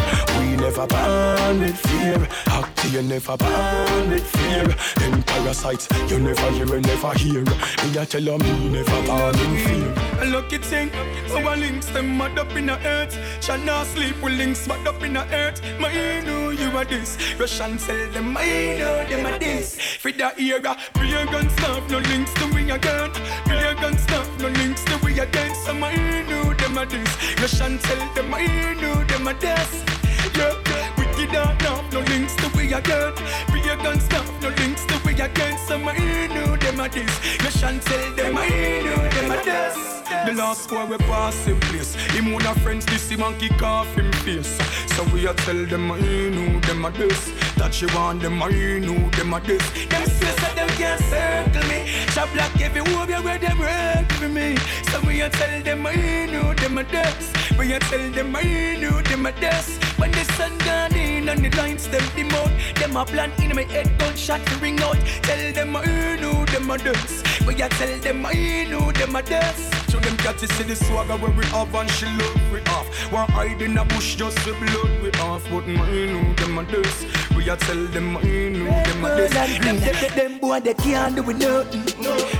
We never born with fear. Acty, you never born with fear. Them parasites, you never hear, you never hear. Me a tell you me never born in fear. A lucky thing, our links them mad up in the earth. Shall not sleep with links mad up in the earth. My know you are this. Russian sell them, I know them are this. For the era, real gun stuff, no links to we again. Real gun stuff, no links to we again. So I know them are this. Russian sell them, I know them are this. Yeah, wicked now, no links to we again. Real gun stuff, no links to we again. So I know them are this. Russian sell them, I know them are this. The last boy we pass in place. Him one of friends, this him and kick off him face. So we a tell them I know them a this. That she want them I know them a this. Them say so them can't circle me. Shop black every you where them work for me. So we a tell them I know them a this. We a tell them I know them a this. When the sun gone in and the lines them dim out, them a plan in my head gunshot to ring out. Tell them I know them a this. We a tell them I know them a this. So them got to see the swagger where we have and she love we off. We're hiding a bush just to blood we off. But I know them a this. We a tell them I know them a and green. Them, them boy they can't do nothing.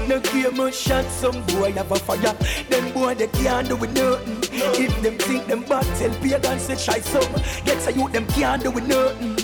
No game a shot, some boy have a fire. Them boy they can't do nothing. If them think them bad, tell pagans to try some. Get a youth them can't do nothing.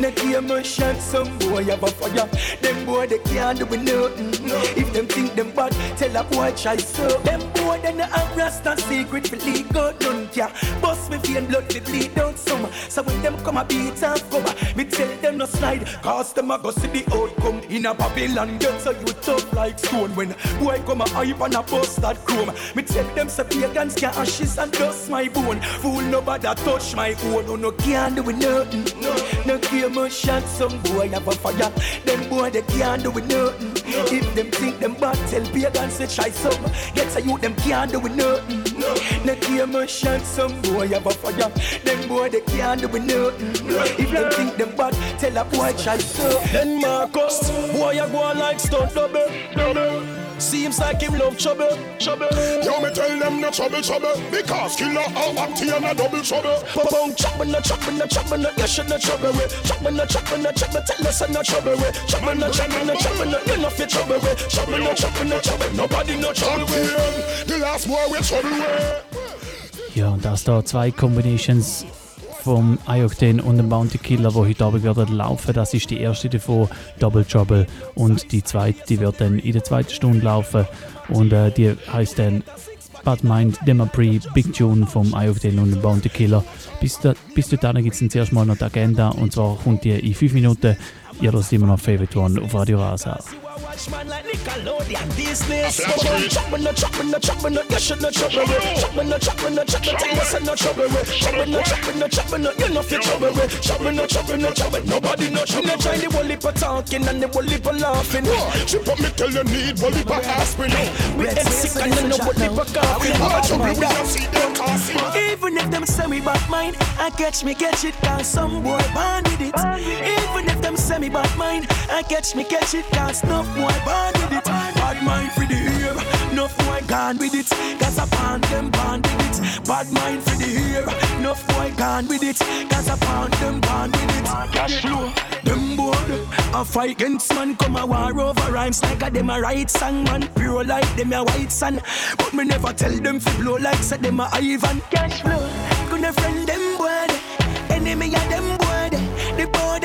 No game a shot, some boy have a fire. Them boy they can't do nothing. If them think them bad, tell a boy try some. Them boy they no have rasta secret for out none care. Bust me vein blood to bleed down some. So when them come a beat and come, me tell them no slide. Cause them a go see the outcome in a Babylon. Get so you tough like stone. When boy come a hype and a bust that chrome. Me tell them say pagans can ashes and dust my bone. Fool nobody touch my own. No no can't do nothing. No no game a shot. Some boy have a fire. Them boy they can't do nothing. If them think them bad, tell pagans to try some. Get so you them can't do nothing. No game a shot. Some boy have a fire. Them boy they can't do nothing. If them think them bad, tell a boy try some. Then Marcus, boy, I go on like stunt double, double. Seems like him love trouble, trouble. Yo, me tell them no trouble, trouble. Because killer out acting and a double trouble. Pong chop no chop no chop no you should no trouble with. Chop no chop no chop tell us no trouble with. Chop no chop no chop no you no fit trouble with. Chop no chop no chop nobody no trouble with. The last boy with trouble with. Ja, und das da zwei Combinations vom iOctane und dem Bounty Killer, die heute Abend werden laufen. Das ist die erste davon, Double Trouble. Und die zweite, die wird dann in der zweiten Stunde laufen. Und äh, die heißt dann Bad Mind, Demapri, Big Tune vom iOctane und dem Bounty Killer. Bis, da, bis dahin gibt es dann zuerst mal noch die Agenda. Und zwar kommt die in 5 Minuten. Ihr hört immer noch Favorite One auf Radio Rasa. Watch man like Nickelodeon Disney Chop no chop no chop no you should no trouble with Chop no chop no chop no tell us no trouble with Chop no chop no chop no you no fit trouble with Chop no chop no chop nobody no trouble No try the whole for talking and the whole for laughing She put me tell you need whole for aspirin We head sick and you know what for coughing Watch out we have see them Even if them say me bad mind, I catch me catch it cause some boy born with it. Even if them say me bad mind, I catch me catch it cause no boy born with it. Bad mind for the ear, no boy gone with it. Cause I pound them born with it. Bad mind for the ear, no boy gone with it. Cause I pound them born with it. Cash flow. Them board, a fight against man come a war over rhymes like a them a right song man pure like them a white sun but me never tell them fi blow like say them a Ivan cash flow gonna friend them boy enemy of them boy the border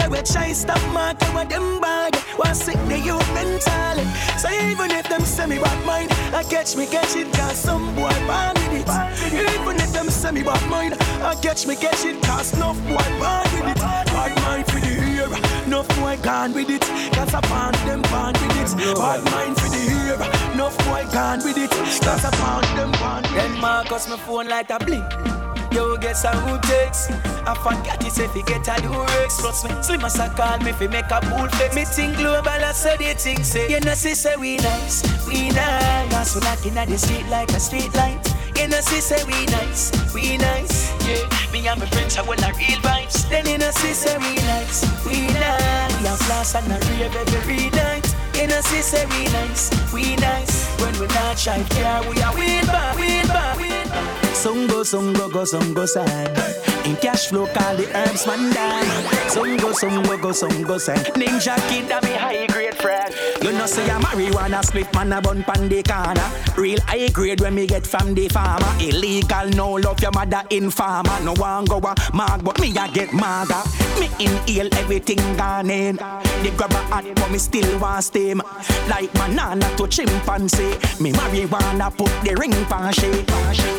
we try stop mark our them bad want sick the youth mentally so even if them say me bad mind I catch me catch it cause some boy born with it. Even if them say me bad mind I catch me catch it cause no boy born with it. Bad mind for the ear no boy gone with it. Cause I pound them born with it. Bad mind for the ear no boy gone with it. Cause I pound them born with it. Then Marcus my phone like a blink. Yo, guess how who takes? I forgot it if you get a do Rex. Trust me, slim as I call me you make a bull flex. Me think global, I saw the thing say. You know, see, say we nice, we nice. So knocking at the street like a street light. You know, see, say we nice, we nice. Yeah, me and my friends are well a real vibes. Then you know, see, say we nice, we nice. We have class and a rave every night. You know, see, say we nice, we nice. When we not shy, care, we are wheel back, wheel back, wheel back. Some go, some go, go, some go sad. In cash flow, call the herbs man die. Some go, some go, go, some go sad. Ninja kid, that me high grade friend. You know say a marijuana split man a bun pan the corner. Real high grade when me get from the farmer. Illegal, no love your mother informer. No one go a mag, but me a get maga. Me inhale everything gone in. The grab a hot, but me still want steam. Like banana to chimpanzee. Me marijuana put the ring pan she.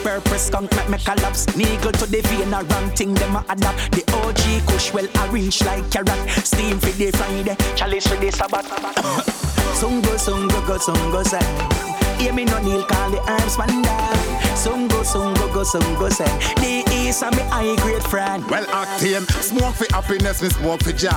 Purpose skunk make me collapse. Niggle to the vein a wrong thing them a adapt. The OG kush well arranged like carrot. Steam for the Friday, chalice for the Sabbath. Some go, some go, go, some go say. Hear me no kneel, call the arms man down. Some go, some go, go, some go say. The east are me high grade friend. Well, Octane, smoke for happiness, me smoke for joy.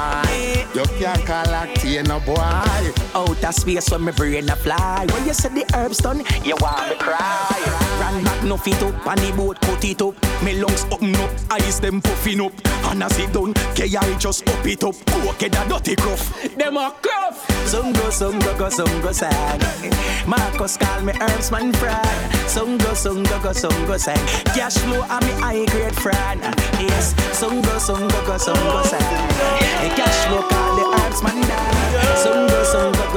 You can't call Octane a boy. Outer space when me brain a fly. When you say the herbs done, you want me cry. Run back no feet up, and the boat cut it up. Me lungs open up, eyes them puffing up. And as it done, KI just up it up. Coke the dirty gruff. Them a gruff. Some go, some go, go, some go sad. Marcus call me herbs man friend. Some go, some go, go, some go sad. Cash flow and me high grade friend. Yes, some go, some go, go, some go sad. Cash flow call the herbs man down.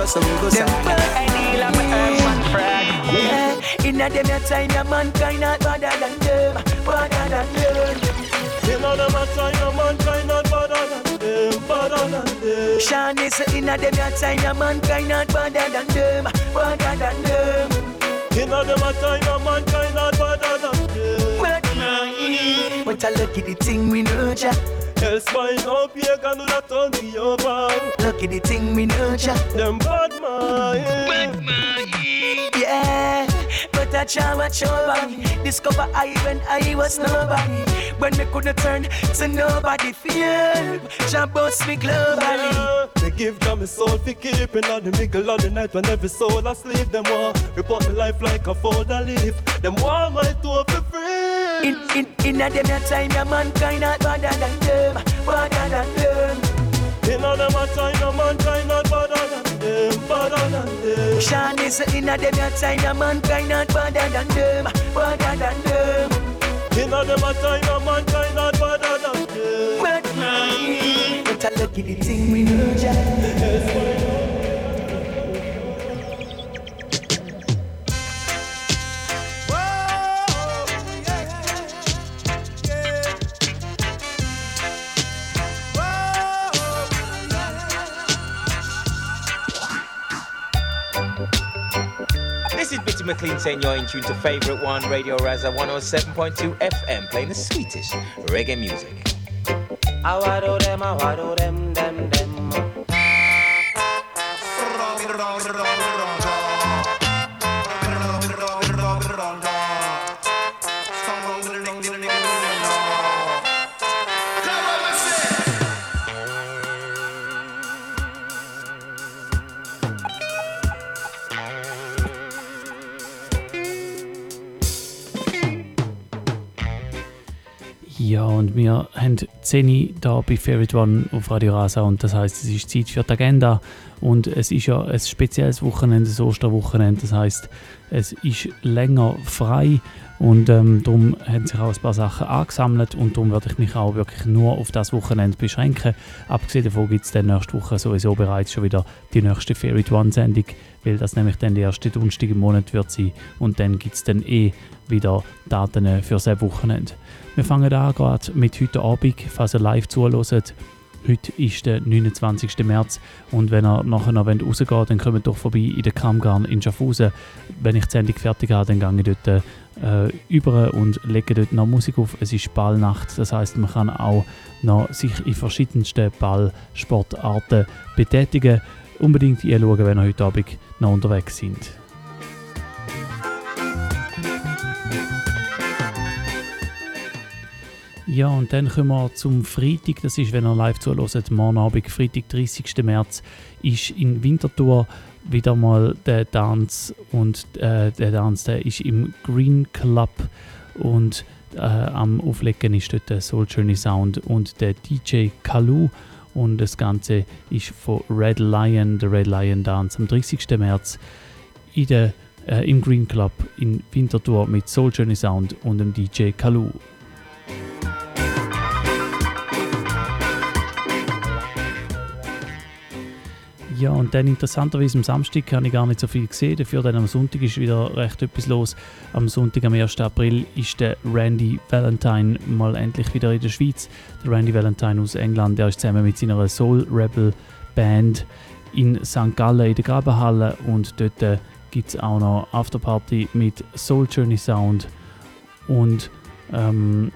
so we go Them bad deal of herb and frag. Yeah, inna them your time, your mankind not better than them, better than them. Inna them a time, your mankind not better than them, better than them. Sean is inna them your time, your mankind not better than them, better than them. Inna them a time, your mankind not better than them. But nah, but I look at the thing we nurture. Else why no pagan would have turned me over. Look at the thing we nurture. Them bad mind. Yeah, but I try watch over me. Discover I when I was nobody. When me couldn't turn to nobody. Fear, Jah boss me globally. Yeah. They give them a soul for keeping on the middle of the night when every soul asleep. Them want report me life like a folder leaf. Them want my toe for free. In in in a them your time, your mankind not better than them, better than them. Inna them a time, your mankind not better than them, better than them. Sean is in a them your time, your mankind not better than them, better than them. Inna them a time, your mankind not better than them. But I look at the thing we nurture. This Bitty McLean saying you're in tune to favorite one, Radio Rasa 107.2 FM, playing the sweetest reggae music. I wado them, I wado them, them, them. wir haben 10 Uhr hier bei Favorite One auf Radio Rasa und das heißt, es ist Zeit für die Agenda. Und es ist ja ein spezielles Wochenende, das Osterwochenende, das heißt, es ist länger frei. Und ähm, darum haben sich auch ein paar Sachen angesammelt. Und darum werde ich mich auch wirklich nur auf das Wochenende beschränken. Abgesehen davon gibt es dann nächste Woche sowieso bereits schon wieder die nächste Favorite One Sendung, weil das nämlich dann der erste Donnerstag im Monat wird sein. Und dann gibt es dann eh wieder Daten für das Wochenende. Wir fangen an gerade mit heute Abend, falls ihr live zuhört. Heute ist der 29. März und wenn ihr nachher noch rausgeht wollt, dann kommt doch vorbei in der Kamgarn in Schaffhausen. Wenn ich die Sendung fertig habe, dann gehe ich dort äh, über und lege dort noch Musik auf. Es ist Ballnacht, das heißt, man kann auch noch sich in verschiedensten Ballsportarten betätigen. Unbedingt einschauen, wenn ihr heute Abend noch unterwegs sind. Ja, und dann kommen wir zum Freitag. Das ist, wenn ihr live zuhört, morgen Abend, Freitag, 30. März, ist in Winterthur wieder mal der Tanz. Und äh, der Tanz der ist im Green Club. Und äh, am Auflegen ist dort der Soul Journey Sound und der DJ Kalu. Und das Ganze ist von Red Lion, der Red Lion Dance, am 30. März in der, äh, im Green Club in Winterthur mit Soul Journey Sound und dem DJ Kalu. Ja, und dann interessanterweise am Samstag habe ich gar nicht so viel gesehen. Dafür dann am Sonntag ist wieder recht etwas los. Am Sonntag, am 1. April, ist der Randy Valentine mal endlich wieder in der Schweiz. Der Randy Valentine aus England, der ist zusammen mit seiner Soul Rebel Band in St. Gallen in der Grabenhalle und dort äh, gibt es auch noch Afterparty mit Soul Journey Sound und ähm,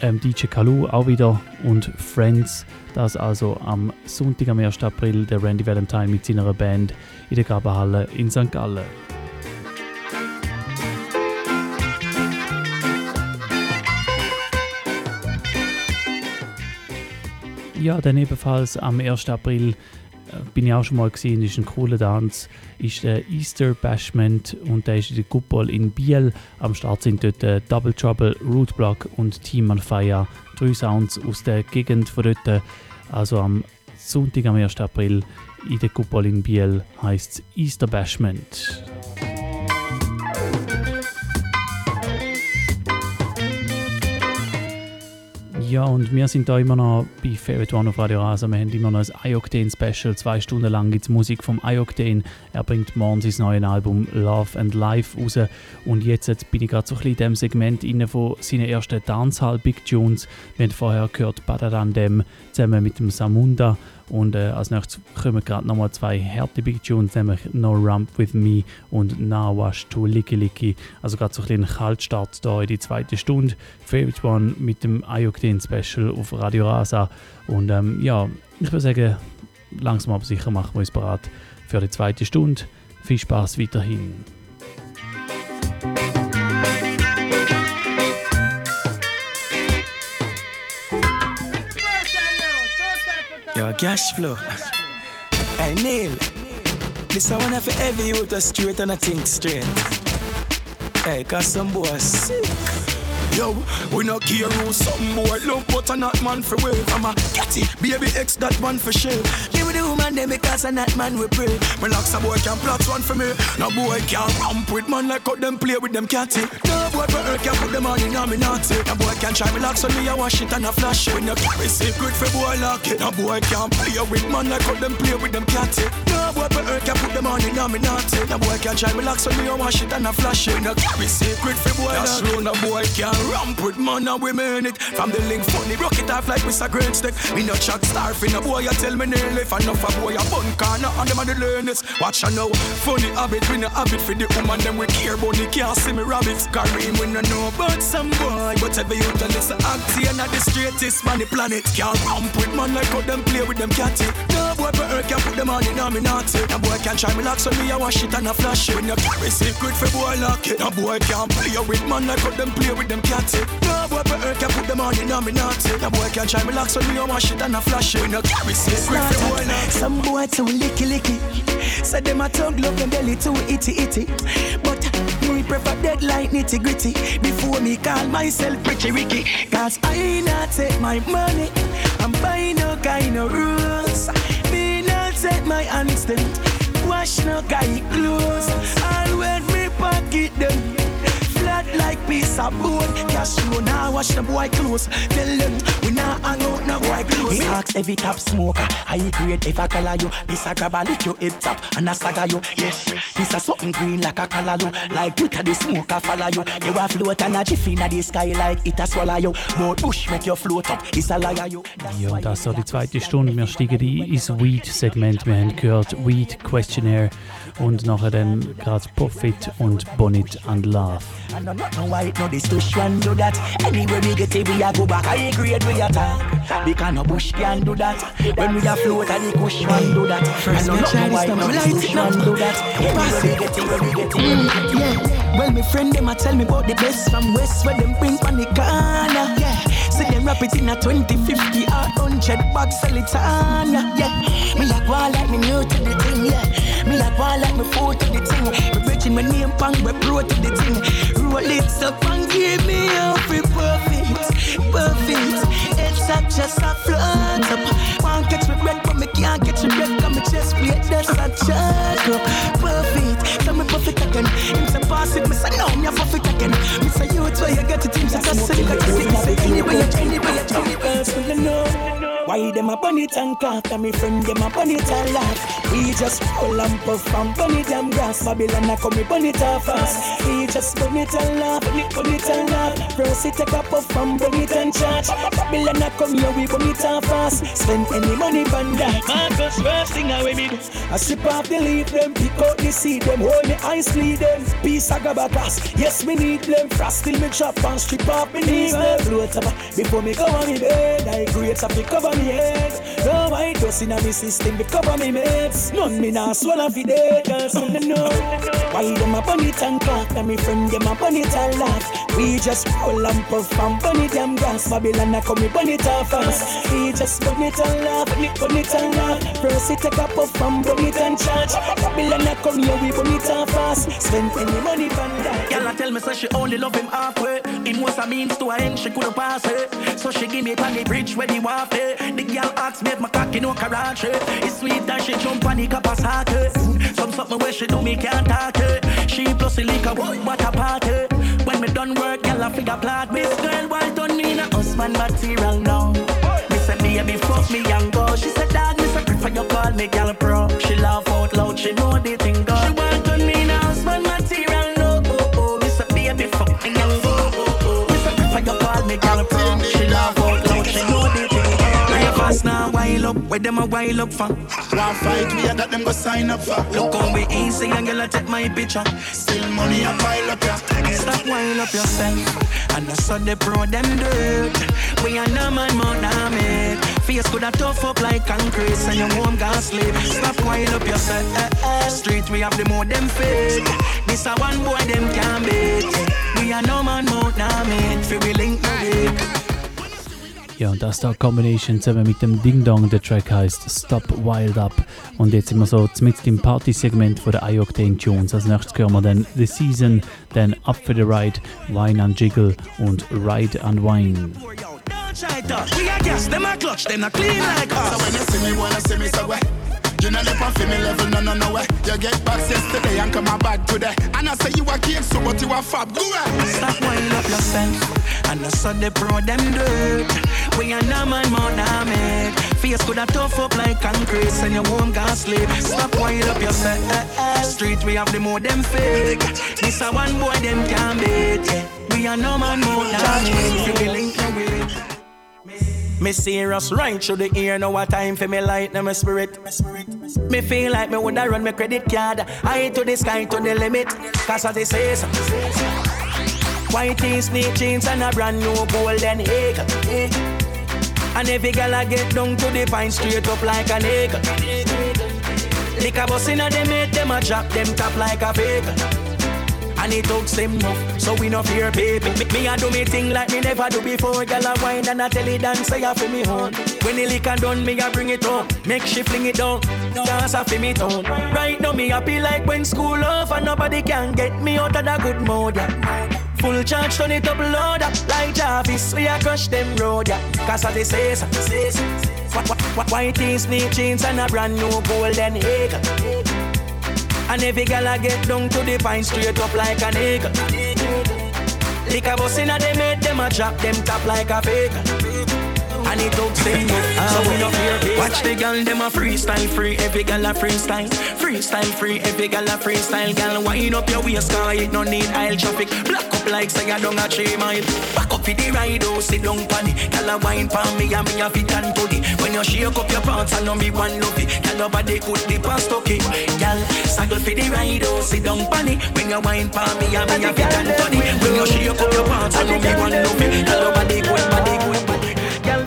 ähm, DJ Kalu auch wieder und Friends. Das also am Sonntag, am 1. April, der Randy Valentine mit seiner Band in der Grabenhalle in St. Gallen. Ja, dann ebenfalls am 1. April bin ich auch schon mal gesehen, ist ein cooler Tanz, ist der Easter Bashment und der ist in der Kuppel in Biel. Am Start sind dort äh, Double Trouble, Rootblock und Team on Fire. Drei Sounds aus der Gegend von dort. Also am Sonntag, am 1. April in der Kuppel in Biel heißt es Easter Bashment. Ja, und wir sind da immer noch bei Favorite One auf Radio Rasa. Wir haben immer noch ein iOctane Special. Zwei Stunden lang gibt es Musik vom iOctane. Er bringt morgen sein neues Album Love and Life raus. Und jetzt, jetzt bin ich gerade so ein bisschen in dem Segment inne von seinen ersten Dancehall Big Tunes. Wir haben vorher gehört Badadandem zusammen mit dem Samunda und äh, als nächstes kommen gerade nochmal zwei harte Big Tunes, nämlich No Rump With Me und Now Wash to Licky Licky. Also gerade so ein bisschen Kaltstart hier in die zweite Stunde. Favorite One mit dem Ayokden Special auf Radio Rasa. Und ähm, ja, ich würde sagen, langsam aber sicher machen wir uns bereit für die zweite Stunde. Viel Spaß weiterhin. Cash flow. Hey, Neil. This I wanna for every youth a straight and I think straight. Hey, cause some boys sick. Yo, we not care who some boy love, but a not man for way. I'm a catty, baby X that one for sure. Give me the woman them because a not man we pray. Me locks a boy can plot one for me. No boy can ramp with man like how them play with them catty. No boy for her can put them on in a me naughty. No boy can try me locks on me, I wash it and I flash it. When you carry secret for boy lock it. No boy can play with man like how them play with them catty. No boy for her can put them on in a me naughty. No boy can try me locks on me, I wash it and I flash it. When you carry secret for boy lock it. No boy can ramp with man and women it. From the link funny, rock it off like Mr. Great Stick. Me no chat star for no boy, you tell me nearly. For enough a boy, a bun corner and them are the learners. Watch I know, funny habit, we no habit for the woman, them we care about the can't see me rabbits. Kareem, we no know about some boy. But every you tell listen, act here, not the straightest man the planet. Can't ramp with man like how them play with them catty. No boy, but her can put them on in on me naughty. No boy can try me lock so me, I wash it and I flash it. When you carry secret for boy lock it. No boy can play with man like how them play with them catty. No boy for earth can put them on in on me naughty. No boy can try me lock so me I wash it and I flash it. We no carry secret for boy naughty. Some boy too licky licky. Say them a tongue love them belly too itty itty. But me prefer dead like nitty gritty. Before me call myself pretty Ricky. Cause I not take my money. I'm buying no kind of rules. Me not take my instinct. Wash no guy clothes. All when me pocket them flat like piece of bone. Cash flow now wash the boy clothes. Tell them we not hang out no boy clothes. We ask every top smoker, high grade if I color you. This a grab a lick your head top and a saga you. Yes, this a something green like a color you. Like Twitter the smoker follow you. You a float and a jiffy in the sky like it a swallow you. More push make you float up. It's a liar you. Ja, und das ist so die zweite Stunde. Wir steigen ein ins Weed-Segment. Wir haben gehört Weed Questionnaire und nachher dann gerade Profit und Bonnet and Love. I know not know why it know this tush one do that. Anywhere we get it, we a go back. I grade we attack. Because no bush can do that. When we a float, and the kush one do that. First I know me not try know why this, it now know me this light tush it up. one do that. Pass Anywhere we it. get it, where we get it. Mm, yeah. Well, my friend them a tell me about the best from West where them bring on the corner. Yeah. See them rap it in a 20, 50 or 100 bucks sell it on. Yeah. Me like one like me new to the thing. Yeah. Me like one like me foot to the thing. Me bridging my name pang we pro to the thing. Roll it up and give me free perfect, perfect. It's not just a float up. One catch me bread, but me can't catch me bread. Come me chest plate, that's a chuck up. Perfect, so me perfect again. Him say pass it, me say no, me a perfect again. Me say you it's where you get it, him say cause you got it. Say anyway anyway anyway you. So you know? Why them a bun it and cough And me friend them a bun it and laugh. We just roll and puff and bun it and grass. Babylon a come me bun it off fast. We just bun it and laugh, bun it, bun it and laugh. First it take a puff and bun it and charge. Babylon a come here we bun it off fast. Spend any money on that. Marcus first thing I we me do I strip off the leaf them, pick out the seed them Hold me eyes bleed them, piece of Yes me need them, frost. Till me chop and strip off. Me knees them Float up. Before me go on me bed I grades up to cover me head. No I dust in a me system to cover me mates None me nah swallow fi dead Cause me no know. Why them a bun it and cock And me friend them a bun it and laugh. We just roll and puff and bun it and gas. Babylon a come me bun it off fast. We just bun it and laugh Bun it, it and laugh. First take a puff and bun it and charge. Babylon a come here we bun it off fast. Spend any money on that Girl a tell me say she only love him halfway. Him was a means to her end, she couldn't pass it. So she give me on the bridge where the waffle. The girl asked me if my cocky no karate. It's sweet that she jump on the Kawasaki. Some something where she do me can't talk it. She plus a liquor, what a party. When me done work, girl, I figure plot. This girl want on me, a husband material now. Miss me say, baby, fuck me and go. She said, dog, me say, prefer you call me girl pro. She laugh out loud, she know the thing go. She want you call up, where them a wild up for? One fight me, I got them go sign up for. Look how we easy and girl, I take my picture. Still money a pile up, yeah. Stop wild up yourself. And I saw the pro them dirt. We are no man more than it. Face could have tough up like concrete, and your home gas sleep. Stop wild up yourself. Street we have the more them fake. This a one boy them can beat. We are no man more than it. Feel we link the week. Ja, und das da Combination zusammen mit dem Ding Dong. Der Track heißt Stop Wild Up. Und jetzt sind wir so mit im Party-Segment von der iOctane Tunes. Als nächstes hören wir dann The Season, dann Up for the Ride, Wine and Jiggle und Ride and Wine. We are gas, them a clutch, them a clean like us. So when you see me, wanna see me, so where? You know the for me level, no, no, no way. You get back yesterday and come back today. And I say you a king, so but you a fab. Go away. Stop wind up yourself. And I saw the pro them dirt. We are no man more than it. Face could have tough up like concrete, and your home gas sleep. Stop wind up yourself. Eh, eh. Street we have the more them fake. This a one boy them can beat. Yeah. We are no man more than it. Feel link away. Me serious right through the ear, now a time for me light, now my spirit. My spirit. Me feel like me woulda run my credit card, high to the sky to the limit. Cause as they say, so. white tees, snake jeans, and a brand new golden eagle. And every gal I get down to the pine straight up like an eagle. Lick a bus inna them head, them a drop them top like a vehicle. And it talks them enough, so we no fear baby. Me, me a do me thing like me never do before. Girl a wine and a tell it dance, say a for me home. When the liquor done, me a bring it home. Make she fling it down, dance a feel me tone. Right now me happy like when school and nobody can get me out of that good mood. Yeah. Full charge, turn it up louder. Like Jarvis, we a crush them road, yeah. Cause as they say, say, so. Wh- wh- wh- White tees, snake jeans, and a brand new golden eagle. And every gal I get down to the pine straight up like an eagle. Lick a bus inna them head, them a drop them top like a vehicle. And it took them so we no fear Watch the gal, them a freestyle free Every gal a freestyle. Freestyle free, every gal a freestyle. Gal, wind up your waist, cause it no need aisle traffic. Black up like say I don't a three mile. Back up for the ride, oh, sit down pan it a wine pan me and me a fit and to When you shake up your pants, I know me one love it. Gal, nobody could the past okay Gal, saddle for the ride, oh, sit down it When you wine pan me and me a fit and to When you shake up your pants, I know me one love it. Gal, nobody could, nobody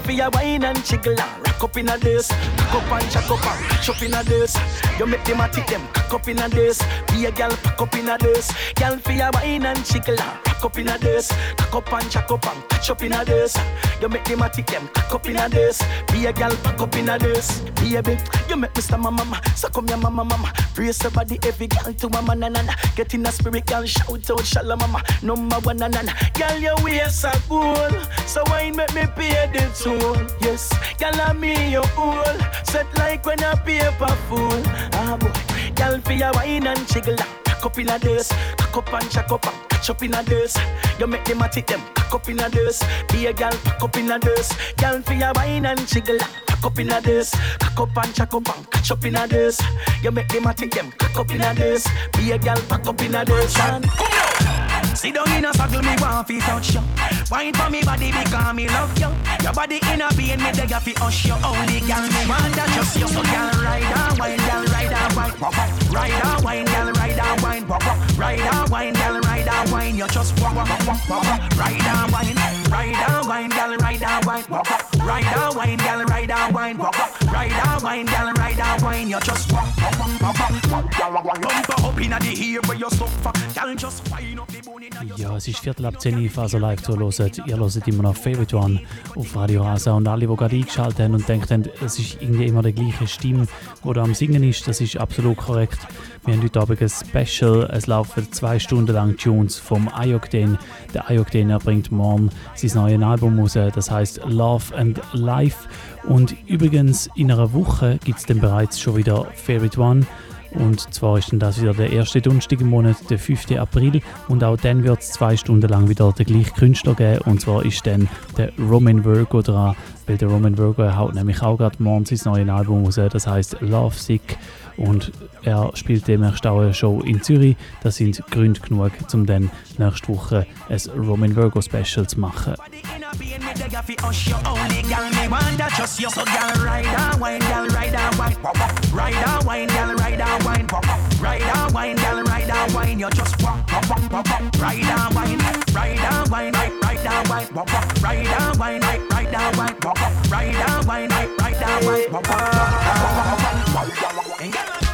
For your wine and jiggle rock up in a this. Cock up and jack up and catch up in a this. You make them a tick them cock up in a this. Be a girl, pack up in a this. Girl, for your wine and jiggle rock up in a this. Cock up and jack up and catch up in a this. You make them a tick them cock up in a this. Be a girl, pack up in a this. Baby, you make stand my mama. So come your mama, mama. Brace your body, every girl to mama, na na na. Get in a spirit, girl, shout out, shalom, mama. Number one, na na na. Girl, your waist are cool. So wine make me pay the toll. Yes, girl, I'm me your owl. Set like when a paper fool. Ah boy, girl, for your wine and jiggle. Cock up in a this, cock up and jack up and catch up in a this. You make them a tick them, cock up in a this. Be a girl, pack up in a this. Girl, for your wine and jiggle. Cock up in a this, cock up and jack up and catch up in a this. You make them a tick them, cock up in a this. Be a girl, pack up in a this. Sit down in a circle, me want fi touch you. Wine for me body because me love you. Your body in a pain, me you fi hush you. Only girl me want that just you. So girl ride and wine, girl ride and wine. Ride and wine, girl ride and wine. Ride and wine, girl ride and wine. You just walk, walk, walk, walk, walk. Ride and wine, ride and wine, girl ride and wine, walk up. Ride and wine, girl ride and wine, walk up. Ride and wine, girl ride and wine. You just walk, walk, walk, walk, walk. Bumper up inna the ear where you suffer. Girl just wind up the bone inna your Ja, es ist Viertel ab 10 Uhr, also live zuhören. Ihr hört immer noch Favorite One auf Radio Rasa. Und alle, die gerade eingeschaltet haben und denken, es ist irgendwie immer die gleiche Stimme, die da am Singen ist, das ist absolut korrekt. Wir haben heute Abend ein Special. Es laufen zwei Stunden lang Tunes vom Ioctane. Der Ioctane bringt morgen sein neues Album raus, das heißt Love and Life. Und übrigens, in einer Woche gibt es dann bereits schon wieder Favorite One. Und zwar ist dann das wieder der erste Donnerstag im Monat, der 5. April. Und auch dann wird es zwei Stunden lang wieder den gleichen Künstler geben. Und zwar ist dann der Roman Virgo dran, weil der Roman Virgo haut nämlich auch gerade morgen sein neues Album raus. Das heißt Love Sick und er spielt demnächst auch eine Show in Zürich. Das sind Gründe genug, um dann nächste Woche ein Roman Virgo Special zu machen.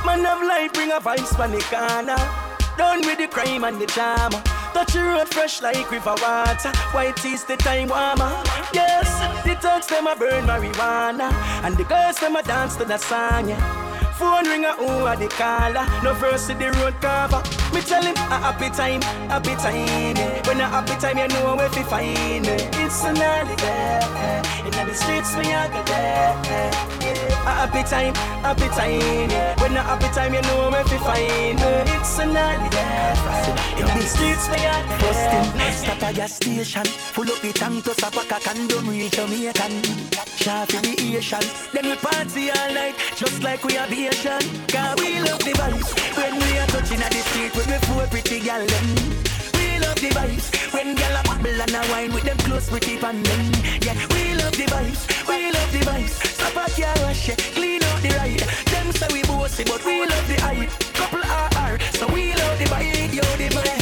Man of life bring a vibes from the corner. Done with the crime and the drama. Touch the road fresh like river water. White is the time warmer. Yes, the thugs them a burn marijuana, and the girls them a dance to the song. Yeah. Phone a who a the caller. No verse to the road cover. Me tell him a happy time, happy time. Yeah. When a happy time, you know where to find me. It's an early day. In the streets, me a go there. A happy time, happy time. Yeah. When a happy time, you know where to find me. It's an early day. In the streets, me a there. Stop at gas station. Full up the tank to Sapaka Condom, real Jamaican. Sharp in the Asian. Then we party all night, just like we are Asian. Cause we love the vibes when we are touching at the street with the four pretty gal them. We love the vibes when gal a bubble and a wine with them close pretty pan them. Yeah, we love the vibes, we love the vibes. Stop a car rush, clean out the ride. Them say we bossy, but we love the hype. Couple RR, so we love the vibe, yo the vibe.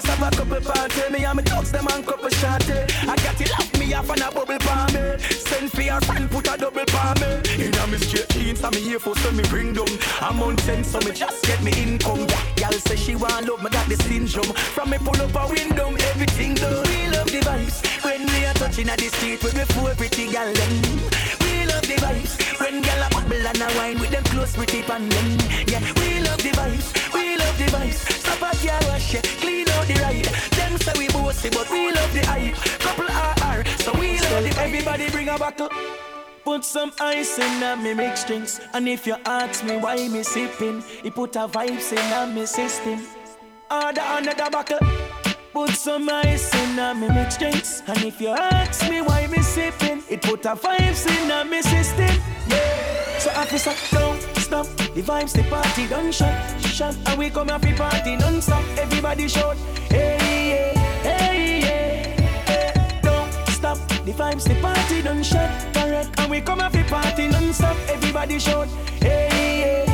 So we a couple party, me and my dogs them and couple shot. I got it love me off and a bubble palm me. Send for your friend, put a double palm me. In a me straight jeans, me here for so me bring them. I'm on ten, so me just get me income. Y'all say she want love, me got the syndrome. From me pull up a window, everything done. We love the vibes when we are touching at the street me four pretty gal them. The vibes when gal a bubble and a wine with them close pretty pan them. Yeah, we love the vibes, we love the vibes. Stop a car wash, yeah, clean out the ride. Them say we bossy, but we love the hype. Couple RR, so we love the Everybody bring a buckle. Put some ice in a me mix drinks And if you ask me why me sipping He put a vibes in a me system Order another buckle Put some ice in a me mix drinks. And if you ask me why me sipping It put a vibes in a me system. Yeah. So officer don't stop. The vibes the party don't shut Shut. And we come happy party non-stop. Everybody shout Hey yeah Hey yeah. Hey, Don't stop. The vibes the party don't shut. Correct. And we come happy party non-stop. Everybody shout Hey yeah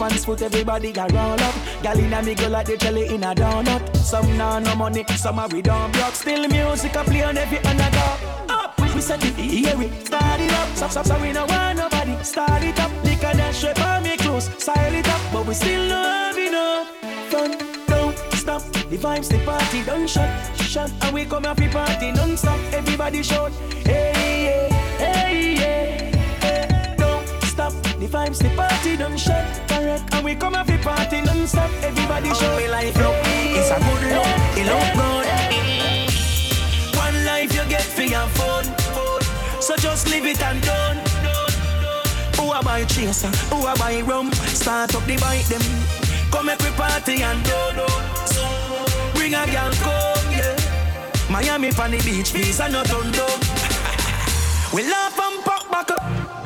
and foot, everybody got roll up. Gal in a me go like the jelly in a donut. Some now no money, some are we don't block. Still music a play on every I go up. We said it, here, we start it up. Stop, stop, stop, we no want nobody. Start it up, and that strip on me close. Style it up, but we still no have enough. Don't stop, the vibes, the party don't shut, shut. And we come happy party non-stop. Everybody shout, hey yeah, hey yeah. The vibes, the party don't shut, correct. And we come happy party non-stop. Everybody show me life look, it's a good look, it look good. One life you get for your phone, so just leave it and done. Who a buy chaser? Who a buy rum? Start up the bike them. Come every party and do do. Bring a girl come, yeah. Miami the beach, and not on we laugh and pop back up.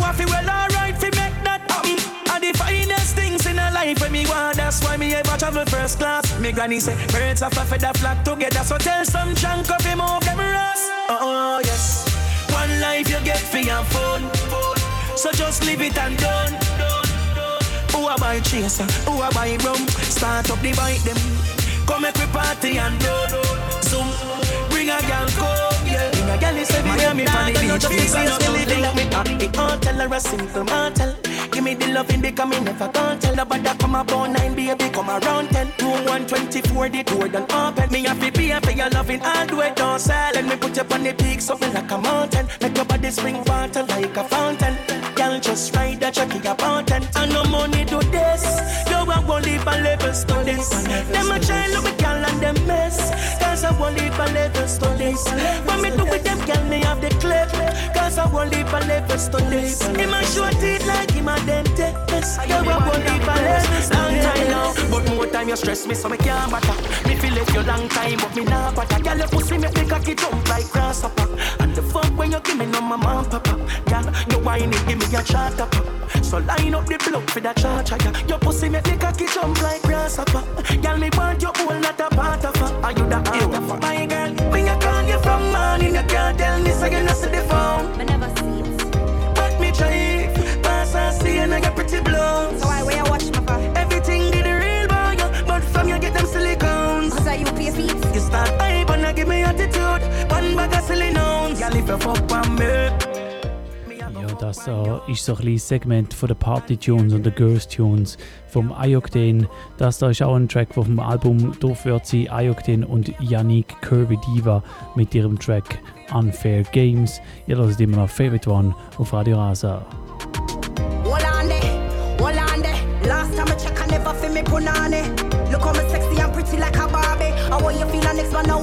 Have to well alright fi make that happen. And the finest things in a life when me want, that's why me ever travel first class. Me granny say birds of a feather flock together, so tell some chunk of him move them. Oh yes, one life you get for your phone. So just leave it and done. Who a buy chaser? Who a buy rum? Start up the bike them. Come make we party and do Zoom. Bring a girl come, a girl is every Miami on the beach. Face is not living up me on the hotel or a simple motel. Give me the loving because me never can't tell nobody come up on nine, baby, come around ten. Room 124, the door done open. Me have to pay for your loving all the way down sell. Let me put you on the peak, something like a mountain. Make your body spring water like a fountain. Girl, just ride that chucky your mountain. And no money do this. You want to live a level studies. Them a try look at girl and them mess. Cause I want live a level studies. place. When me do with them, girl, me have the clip. Cause I won't leave a levels today. Him a short teeth like him a dentist. You won't leave a levels long time now. But more time you stress me, so me can't batter. Me feel it you long time, but me not batter. Girl, your pussy make me cocky jump like grasshopper. And the fuck when you give me no mama and papa. Girl, you whine it, give me a chart up. So line up the block for the charger. Yeah. Your pussy make me cocky jump like grasshopper. Girl, me want your whole not a part of her. Are you the heart of her? My girl, when you call you from morning, you can't tell me so you not see the phone. Me never see it. But me try, pass and see and I get pretty blows. So I wear watch my for. Everything did the real boy, yeah. but from you get them silicones. Cause I you pay feet. You start hype and I give me attitude. One bag of silly nouns. Girl, if you fuck on me. Das äh, ist so ein kleines Segment von den Party-Tunes und den Girls-Tunes vom Ioctane. Das da ist auch ein Track, der vom Album drauf wird sein. Ioctane und Yannick Kirby Diva mit ihrem Track Unfair Games. Ihr hört immer noch Favorite One auf Radio Rasa. On there. Last time I check, I never feel me punani. Look how me sexy and pretty like a Barbie. How want you feel next one no?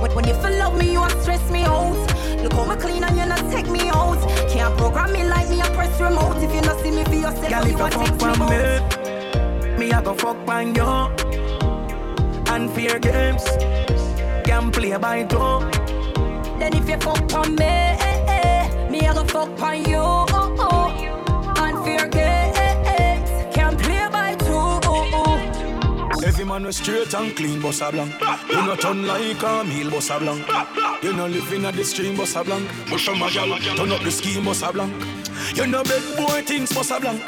When, when, you feel love me, you stress me out. Look how me clean and you not take me out. Can't program me like me, I press remote. If you not see me for yourself, Girl, you want take fuck me out. me, me I go fuck on you. Unfair games, can play by two. Then if you fuck on me, eh, eh, me I go fuck on you. Oh, oh. Unfair games, man was straight and clean, boss a blanc. You not turn like a meal, boss a blanc. You no living at the stream, boss a blanc. Push a gal, turn up the scheme, boss a blanc. You no bed boy things, boss a blanc.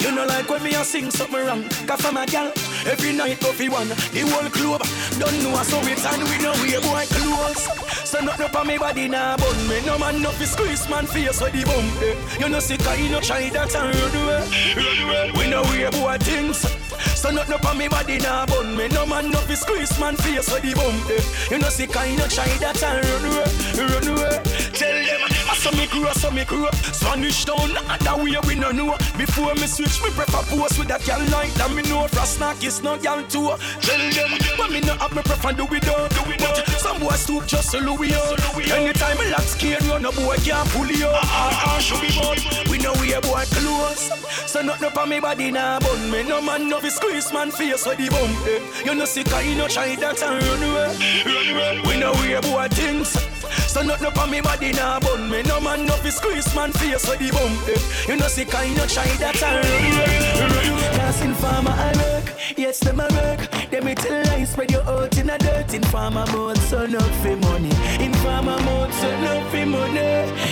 You no like when me a sing something wrong. Cause from a gal, every night coffee one, the whole club. Don't know so it's and we know we boy close. So nothing up on me body nah bun me. No man no fi squeeze man face with the bump. eh. You no sick I no try that and run away. Run away. We know we boy things. So nothing up on me body nah bun me. No man no fi squeeze man face with the bump. eh. You no sick I no try that and run away. Run away. Tell them Saw me grow, so me grow. Spanish town, that way we no know. Before me switch, me prefer post with a gal like that. Me know frost snack is no gal too. Tell them, but me no have me prefer do it do do it But some boys stoop just to Louis out. Anytime me lock skin, run a boy can't pull you out. Ah ah, show me boy, we know we a boy close. So nothing up on me body nah bun me. No man no fi squeeze man face with the bump. eh. You know sick, I no try that and run away. Run away. We know we a boy things. So nothing up on me body nah bun me. No man no fi squeeze man face with the bump. eh. You know sick, I no try that and run in farmer I work, yes them I work. Them me tell lies, spread your out in a dirt. In farmer mode, so no for money. In farmer mode, so no for money.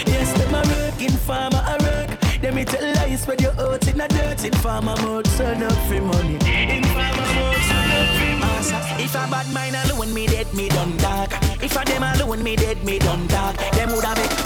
Yes them I work, in farmer I work. Them me tell lies, spread your out in a dirt. In farmer mode, so no for money. In farmer mode, so no for money. If a bad mind alone, me dead, me done dark. If a them alone, me dead, me done dark. Them woulda make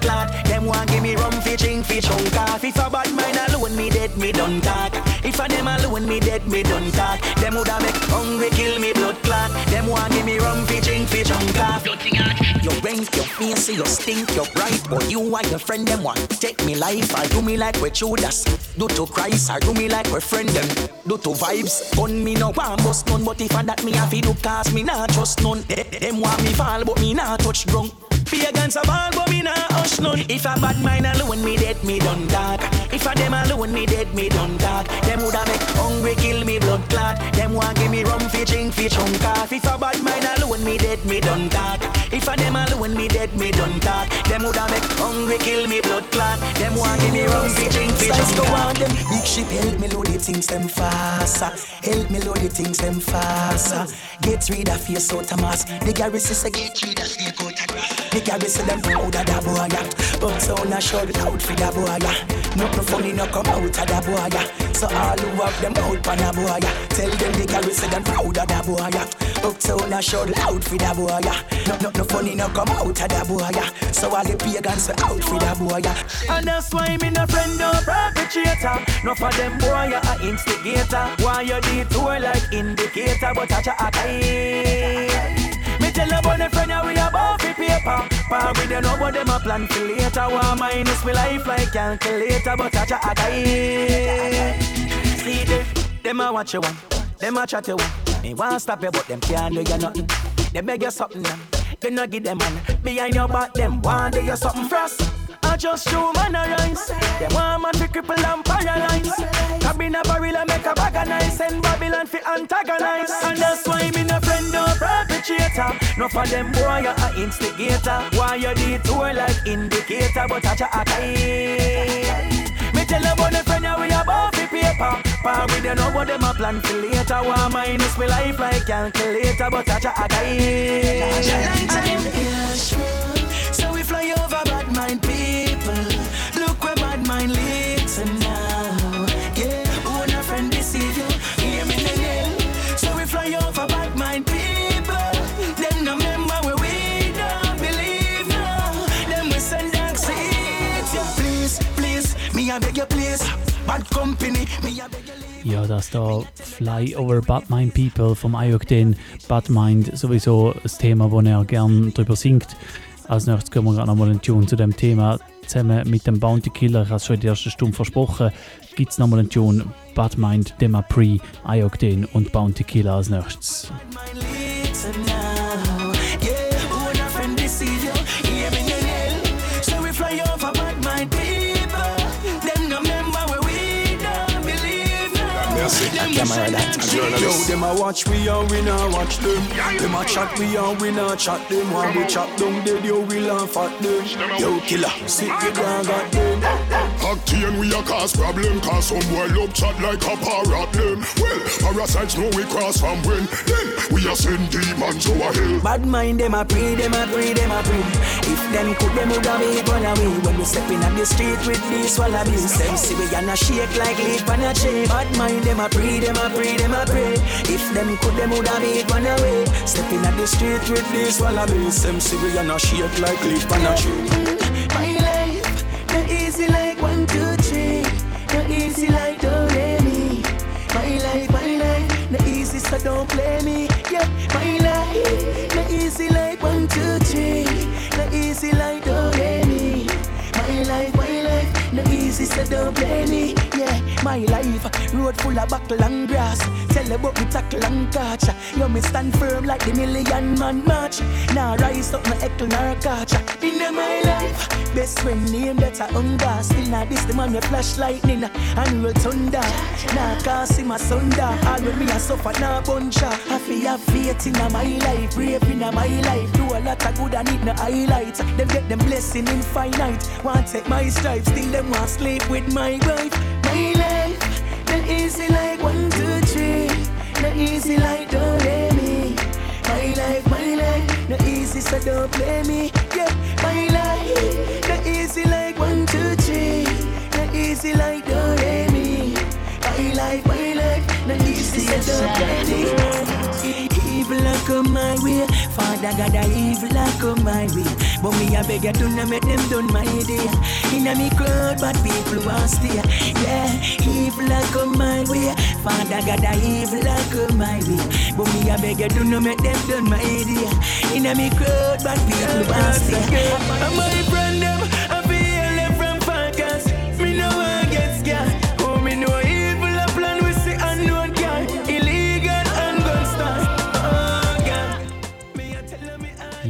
blood clot. Them want give me rum, fi drink, fi chunk off. If a bad mind alone, me dead, me done talk. If a them alone, me dead, me done talk. Them woulda make hungry, kill me blood clot. Them want give me rum, fi drink, fi chunk off. You rank, your face, you stink, your bright. But you and your friend them want take me life. I do me like we Judas. Do to Christ, I do me like we friend them. Do to vibes, gun me no want bust none. But if I that me have to do cause me not trust none. Them want me fall, but me not touch ground. Be against a ball, but me not hush none. If a bad mind alone, me dead, me done dark. If a them alone, me dead, me done dark. Them woulda make hungry, kill me blood clot. Them want give me rum, fi drink, fi chunk off. If a bad mind alone, me dead, me done dark. If a them alone, me dead, me done dark. Them woulda make hungry, kill me blood clot. Them want give me rum, fi drink, fi chunk off. on them big ship, help me load the things them faster. Help me load the things them faster. Get rid of your so Thomas. The garrison say get rid of your coat. The garrison them proud of that boy. yeah. But so na show out for that boy. yeah. Nothing funny no come out of that boy. So all who have them out pan a boy. Tell them the garrison them proud of that boy. yeah. But so na show out for that boy. yeah. No, nothing funny no come out of that boy. So all the pagans are out for that boy. And that's why me no friend no perpetrator. No for them boy a instigator. Why you detour like indicator, but I a tie. Tell about the friend we about fi paper. Par with them know them a plan for later. One minus me life like calculator, but I a die. See them, them a watch you one, them a chat you one. Me want stop you, but them can't do you nothing. They beg you something, you not give them man. Behind your back, them want do you something first. Just human arise. They want man to cripple and paralyze. Cabin a barrel and make a bag of nice and Babylon fi antagonize. And that's why me no friend no perpetrator. No for them boy you a instigator. Why you detour like indicator, but I a Me tell you about the friend ya we above the paper. Par with you know what them a plan for later. Why minus me life like calculator, but I a So we fly over bad mind people. Ja, das da Fly Over Bad Mind People vom Ayokden. Bad Mind sowieso ein Thema, wo er gern drüber singt. Als nächstes kommen wir gerade nochmal einen Tune zu dem Thema. Zusammen mit dem Bounty Killer, ich habe schon in der ersten Stunde versprochen, gibt es nochmal einen Tune. Bad Mind, Dema Pre, Ayokden und Bounty Killer als nächstes. Camera that. Yo, them a watch we and we not watch them. Them a chat we and we not chat them. When we chop down dead, yo, we laugh at them. Yo, killer, sit the ground at them. Octane we a cause problem Cause some boy love chat like a parrot them. Well, parasites know we cross from when Then. We a send demons to a hell. Bad mind them a pray, them a pray, them a pray If them could them would have made one away When we step in on the street with these wallabies. Them see we gonna shake like leaf on a tree. Bad mind them a pray, them a pray, them a pray If them could them would have made one away Step in on the street with these wallabies. Them see we gonna shake like leaf on a tree. My life, not easy like one, two, three. Not easy like do re mi. My life, my life, not easy so don't play me. My life, not easy like one, two, three. Not easy like do re mi. My life, my life, not easy so don't play me. My life, road full of buckle and grass. Tell about me tackle and catch. Yo, me stand firm like the million man march. Now rise up my echo nor catch. In my life, best friend name that's a hunger. Still not this the man with flash lightning and roll thunder. Now can't see my thunder. All when me a suffer now buncha. I feel have faith in my life, brave in my life. Do a lot of good and need no highlights. Them get them blessing infinite. Want take my stripes, still them want sleep with my wife. Not easy like one, two, three. Not easy like do re mi. My life, my life, not easy so don't play me. Yeah, my life, not easy like one, two, three. Not easy like do re mi. My life, my life, not easy so don't play me. Evil a come my way, Father God a evil a come my way. But me a beg you do not make them done my day. Inna me crowd, but people want stay. Yeah, evil a come my way, Father God a evil a come my way. But me a beg you do not make them done my day. Inna me crowd, but people want stay. My friend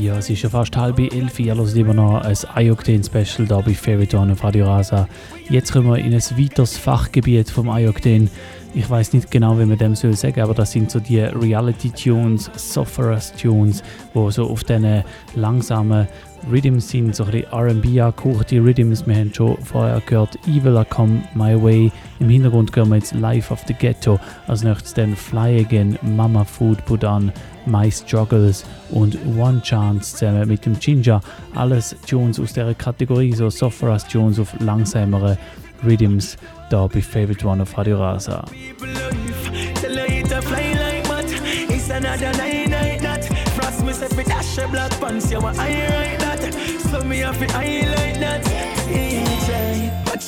Ja, es ist schon fast halb elf. Ihr hört immer noch ein Ayokden-Special hier bei One auf Radio Rasa. Jetzt kommen wir in ein weiteres Fachgebiet vom Ayokden. Ich weiß nicht genau, wie man dem soll sagen, aber das sind so die Reality-Tunes, Software-Tunes, wo so auf diesen langsamen Rhythms sind, so ein bisschen R&B angehauchte Rhythms. Wir haben schon vorher gehört Evil I Come My Way. Im Hintergrund hören wir jetzt Life of the Ghetto. Als nächstes dann Fly Again, Mama Food Put-On, My Struggles und One Chance zusammen mit dem Ginger. Alles Tunes aus dieser Kategorie, so Software-Tunes auf langsamere Rhythms, da bei Favorite One of Radio Rasa.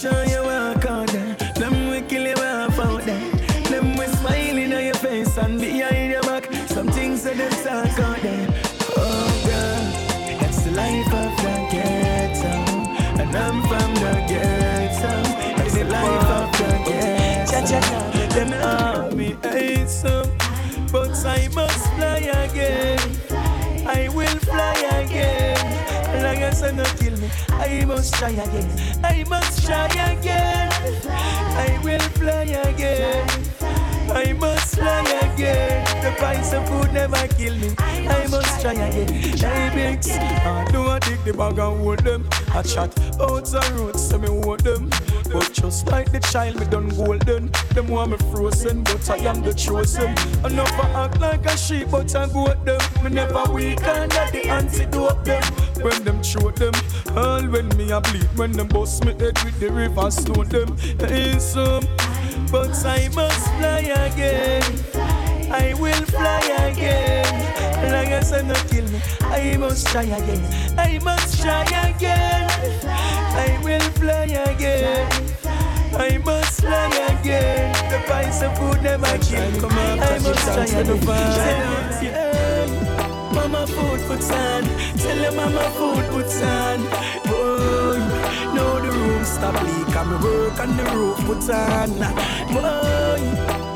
Tell her it a ghetto. Them army hate some, but I must fly again. I will fly again. Long as I not kill me, I must try again. I must try again. I will fly again. I must fly again. The price of food never kill me. I must try again. I mix. I do I take the bag and hold them. I chat out the roads, so me hold them. But just like the child, me done golden. Them want me frozen, but I am the chosen. I never act like a sheep, but I goat them. Me never weak under the antidote them. When them show them, all when me a bleed. When them bust me head with the river stone them. Ain't some, but I must fly again. I will fly again. Long as I not kill me, I must try again. I must try again. I will fly again. I must fly again. The price of food never kill. Come on, I must try again. Mama food puts on. Tell her mama food puts on. Stop leak. I'm work on the roof puts on. Boy.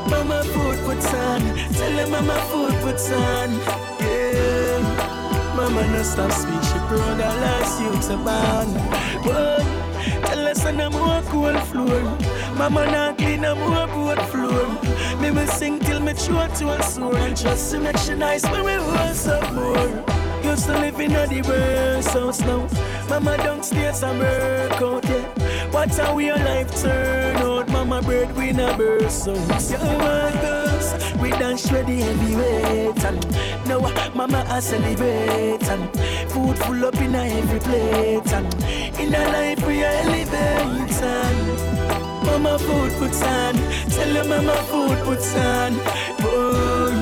Mama food puts on. Tell her mama food puts on. Yeah. Mama no stop speak. She proud of last youths a band. Boy. Tell us on a more cool floor. Mama not clean a more boat floor. Me will sing till me throat to a sore. And just to make she nice when we hold up more. Used to live in a worst house now. Mama downstairs and work out, yeah. Watch how your life turn out. Mama bird we a burst out. Yeah, girls, we dance the heavyweight and now uh, mama a celebrate and food full up in a every plate and in a life we elevate and mama food puts on. Tell her mama food puts on. Boy,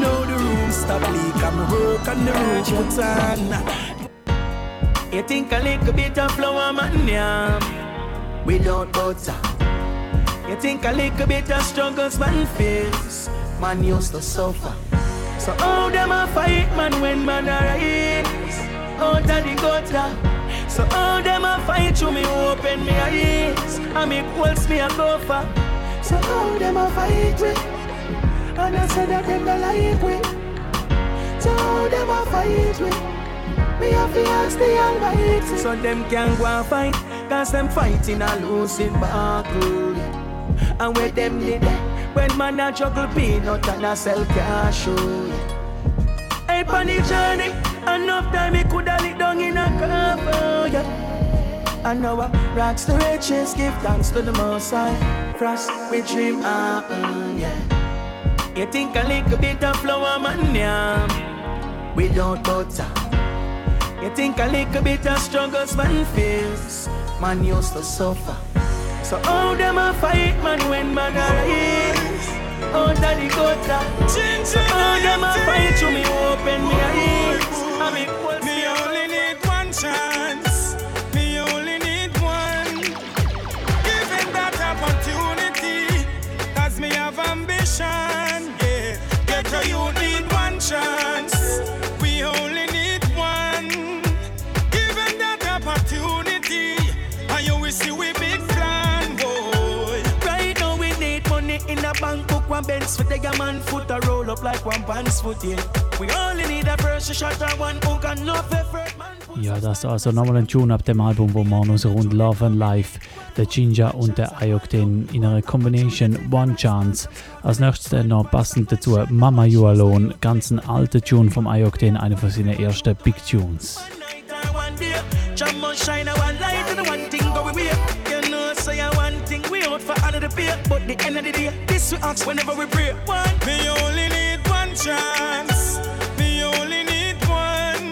now the room stop leak and work on the roof puts on. You think a little bit of flour man yam without butter. You think a little bit of struggles man face, man used to suffer. So how them a fight man when man a rise out of the gutter? So how them a fight you me open me eyes and me quilts me a go? So how them a fight we? And I said that them don't like we. So how them a fight we? Me have to ask the Almighty. So them can go and fight, cause them fighting a losing battle. And where them did when man a juggle peanut and a sell cashew. Hey, on the journey, enough time he coulda lit down in a cover, yeah. And now I rocks the riches, give thanks to the Most High. Frost, we dream happen, yeah. You think a little bit of flour man yam without butter. You think a little bit of struggles man face, man used to suffer. So how them a fight man when man a rise out of the gutter? So how them a fight to me open me eyes? I mean, me only need one chance. Me only need one. Given that opportunity, cause me have ambition. One Benz for the man foot a roll up like one pants foot, yeah. We only need a first shot and one hook and no effort, man. Ja, das ist also nochmal ein Tune ab dem Album, wo man aus rund Love and Life, der Ginger und der Ayokden in einer Combination One Chance. Als nächstes noch passend dazu Mama You Alone, ganz ein alter Tune vom Ayokden, einer von seinen ersten Big Tunes. One day, I one light but the end of the day, this we ask whenever we pray. One, Me only need one chance. Me only need one.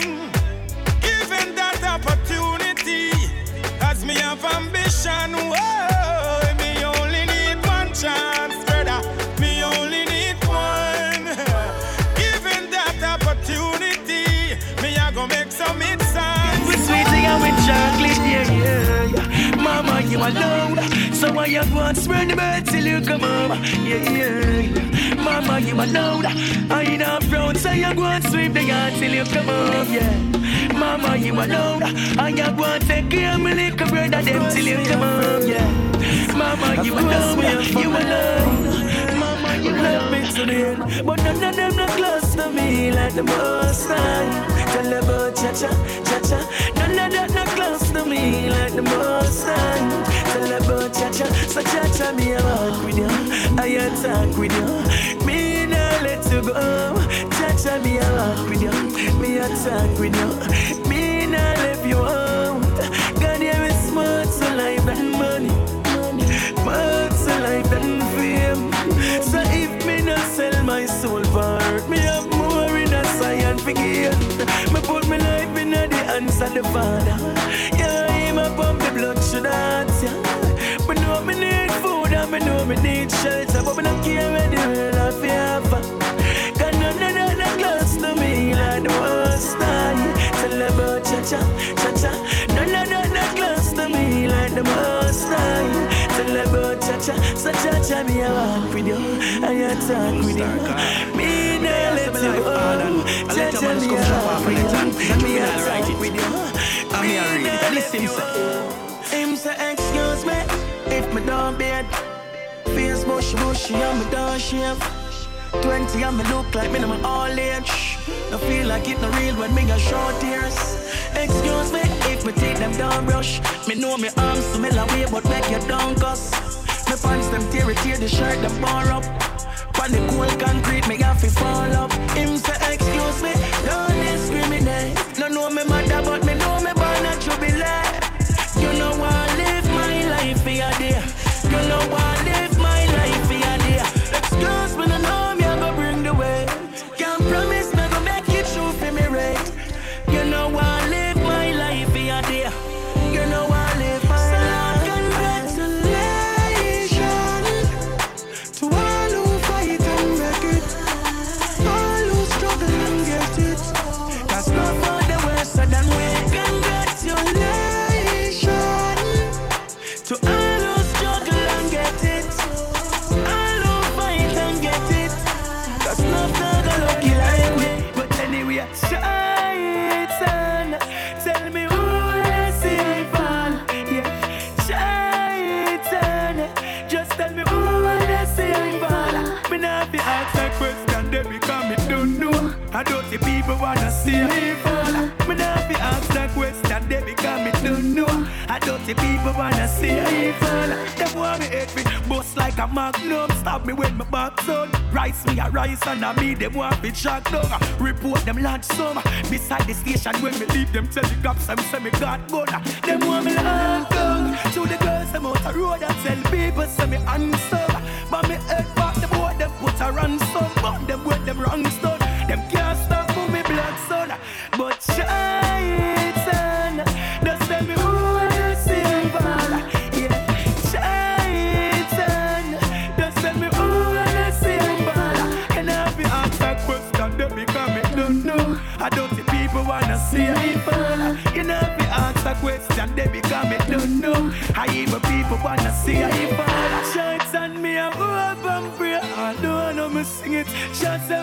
Given that opportunity, as me have ambition. Whoa, me only need one chance, brother. Me only need one. Given that opportunity, me I go make some songs. we sweetie and with chocolate, yeah, yeah. Mama, you alone, so why you go and spread the bird till you come home, yeah, yeah. Mama, you alone, I ain't not proud, so you go and sweep the yard till you come home, yeah. Mama, you alone, and you go and take care of me little brother them till you come home, yeah. Mama, you alone, you alone. Mama, you love me to the end. But none of them not close to me like the most. Tell about cha-cha, cha-cha. None of that not close to me like the most high. Tell about cha-cha, so cha-cha me a walk with you. I talk with you. Me nah let you go. Cha-cha me a walk with you. Me a talk with you. Me nah let you out. God, there is more to life than money. More to life than fame. So if me not sell my soul for me have more in a science forget. Me put my life hands of the Father. Yeah, him up on the blood should dance, yeah. Me know me need food and me know me need shelter, but me not care where the have to offer. Cause none of that not close to me like the most high. Tell about cha-cha, cha-cha. None of that not close to me like the most high. Tell about cha-cha, so cha-cha me a walk with you. I a talk with you. Me nah let you go. Cha-cha me a walk with you. Me a talk with you. I'm here read. And him say. Him say excuse me if me don't bed. Face bushy bushy and me don't shave. Twenty and me look like me no my all age. I feel like it no real when me got short tears. Excuse me if me take them down rush. Me know me arms so me la way but make you down cuss. Me pants them tear it tear the shirt them bar up. On the cold concrete me have to fall up. Him say excuse me, don't discriminate. No know me mother but I don't see people wanna see me fall. Me not be ask that question, they become me don't know. I don't see people wanna see me fall. Them want me hate me, bust like a magnum. Stop me when my back down. Rise me a rise and a me them want be shot down. Report them large sum beside the station when me leave them telegraphs and say me got gun. Them want me lock down to the girls them out the road and tell people say me handsome. But me head back the boy them put a ransom. But them with them wrong stone. Them can't stop for me blood son. But Shaitan, just tell me who see fall. Yeah, Shaitan, just tell me who see fall. And I be ask that question, they become me don't know. I don't see people wanna see me fall. You know be ask that question, they become me don't know. I even people wanna see me fall. Shaitan me a hope and pray. I don't know me sing it. Just say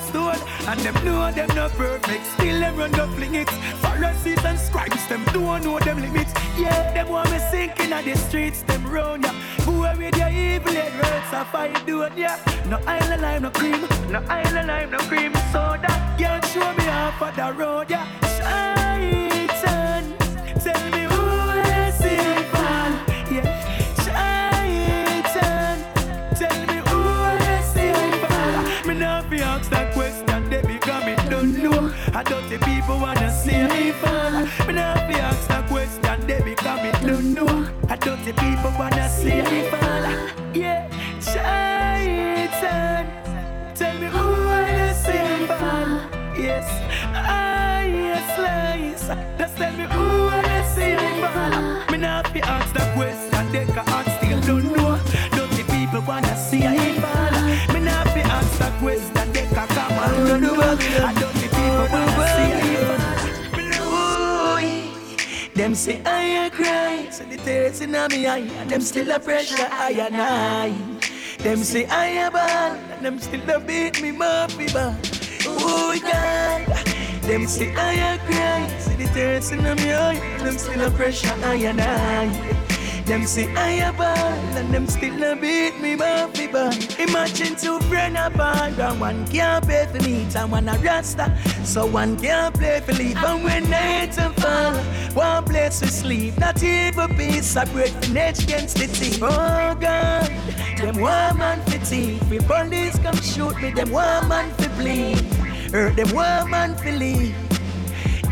stone. And them know them not perfect, still them run fling it. Pharisees and scribes, them don't know them limits. Yeah, them want me sinking at the streets, them round ya. Boy with your evil head words, I fight do it, yeah. No island lime, no cream, no island lime, no cream. So that can't show me off of the road, yeah. Shaitan, I don't see people wanna see fall. Me not be ask that question, they become it don't know. I don't see people wanna see fall. Yeah, Shaitan, tell me who I see fall. Yes, ah yes, lies. Just tell me who I see fall. Me not be ask that question, they can ask still don't know. Don't see people wanna see me fall. Me not be ask that question, they can come and the work. I don't Them say I a cry, so the tears in me eye, and them still a pressure I and I. Them say I a bad, and them still a beat me muffy bad. Oh God, them say I a cry, so the tears in me eye, and them still a pressure I and I. Them say I a ball and them still a beat me buffy ball. Imagine two friends a ball and one can't pay for meat and one a rasta. So one can't play for leave and when night and fall, one place to sleep. Not even piece of bread for next against the team. Oh God, them one man for teeth. We police come shoot me, them one man for bleed. Hurt them one man for leave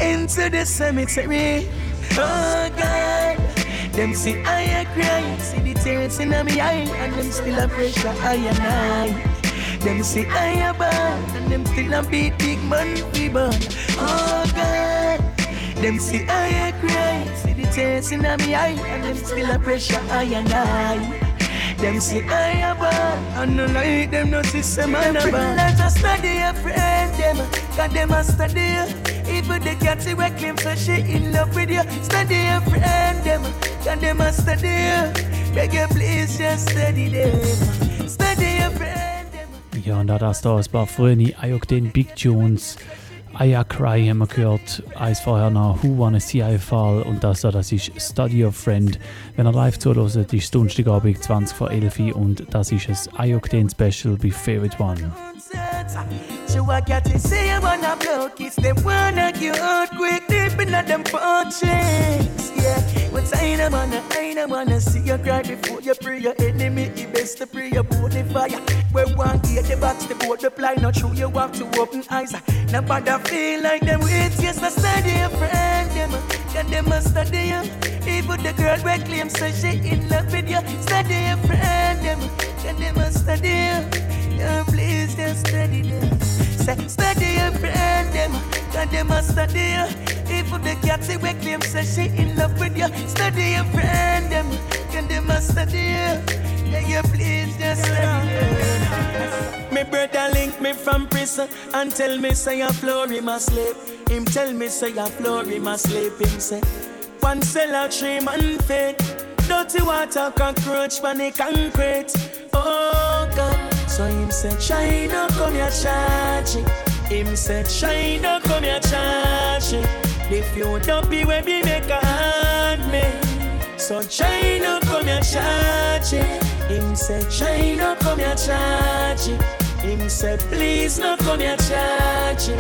into the cemetery. Oh God. Them see I a cry, see the tears in my eye, and them still a pressure I and I. Them see I a bad, and them still a beat big man burn. Oh God. Them see I a cry, see the tears in my eye, and them still a pressure I and I. Them see I a bad, and no like them no see some man a bad. Let us study a friend them, cause them a study. Even the cat see we claim so she in love with you. Study your friend them, can them a study. Beg you please just study them. Study your friend them. Ja, und da das da ein paar frühe Ayok den Big Jones. Aya Cry haben wir gehört, eins vorher noch Who Wanna See I Fall und das da, das ist Study of Friend. Wenn ihr live zuhört, ist es Donnerstagabend 20 vor 11 und das ist ein den Special bei Favorite One. So I got to say I wanna blow kiss them wanna get earthquake deep in them punches. Yeah, but I ain't wanna, I ain't wanna see you cry before you pray your enemy. It best to pray about the fire. Where one get the box, the board, the ply, not true. You have to open eyes. Nobody feel like them wait, yes, I study a friend. Them, can them a study you. Even the girl we claim say she in love with you. Study a friend. Them, can them a study you. Yeah, please just study them. Say, study your friend them, cause them a study you. If the cat say we claim say she in love with you, study your friend them, cause them a study you. Yeah, you please just study them. Me brother link me from prison and tell me say a floor him asleep. Him tell me say a floor him asleep. Him say, one cell a tree man fed. Dirty water cockroach pan the concrete. Oh God. So him said, China, come here, charge. Him said, China, come here, charge. If you don't be where me make a hand me. So China, come here, charge. Him said, China, come here, charge. Him said, please no come here, charge.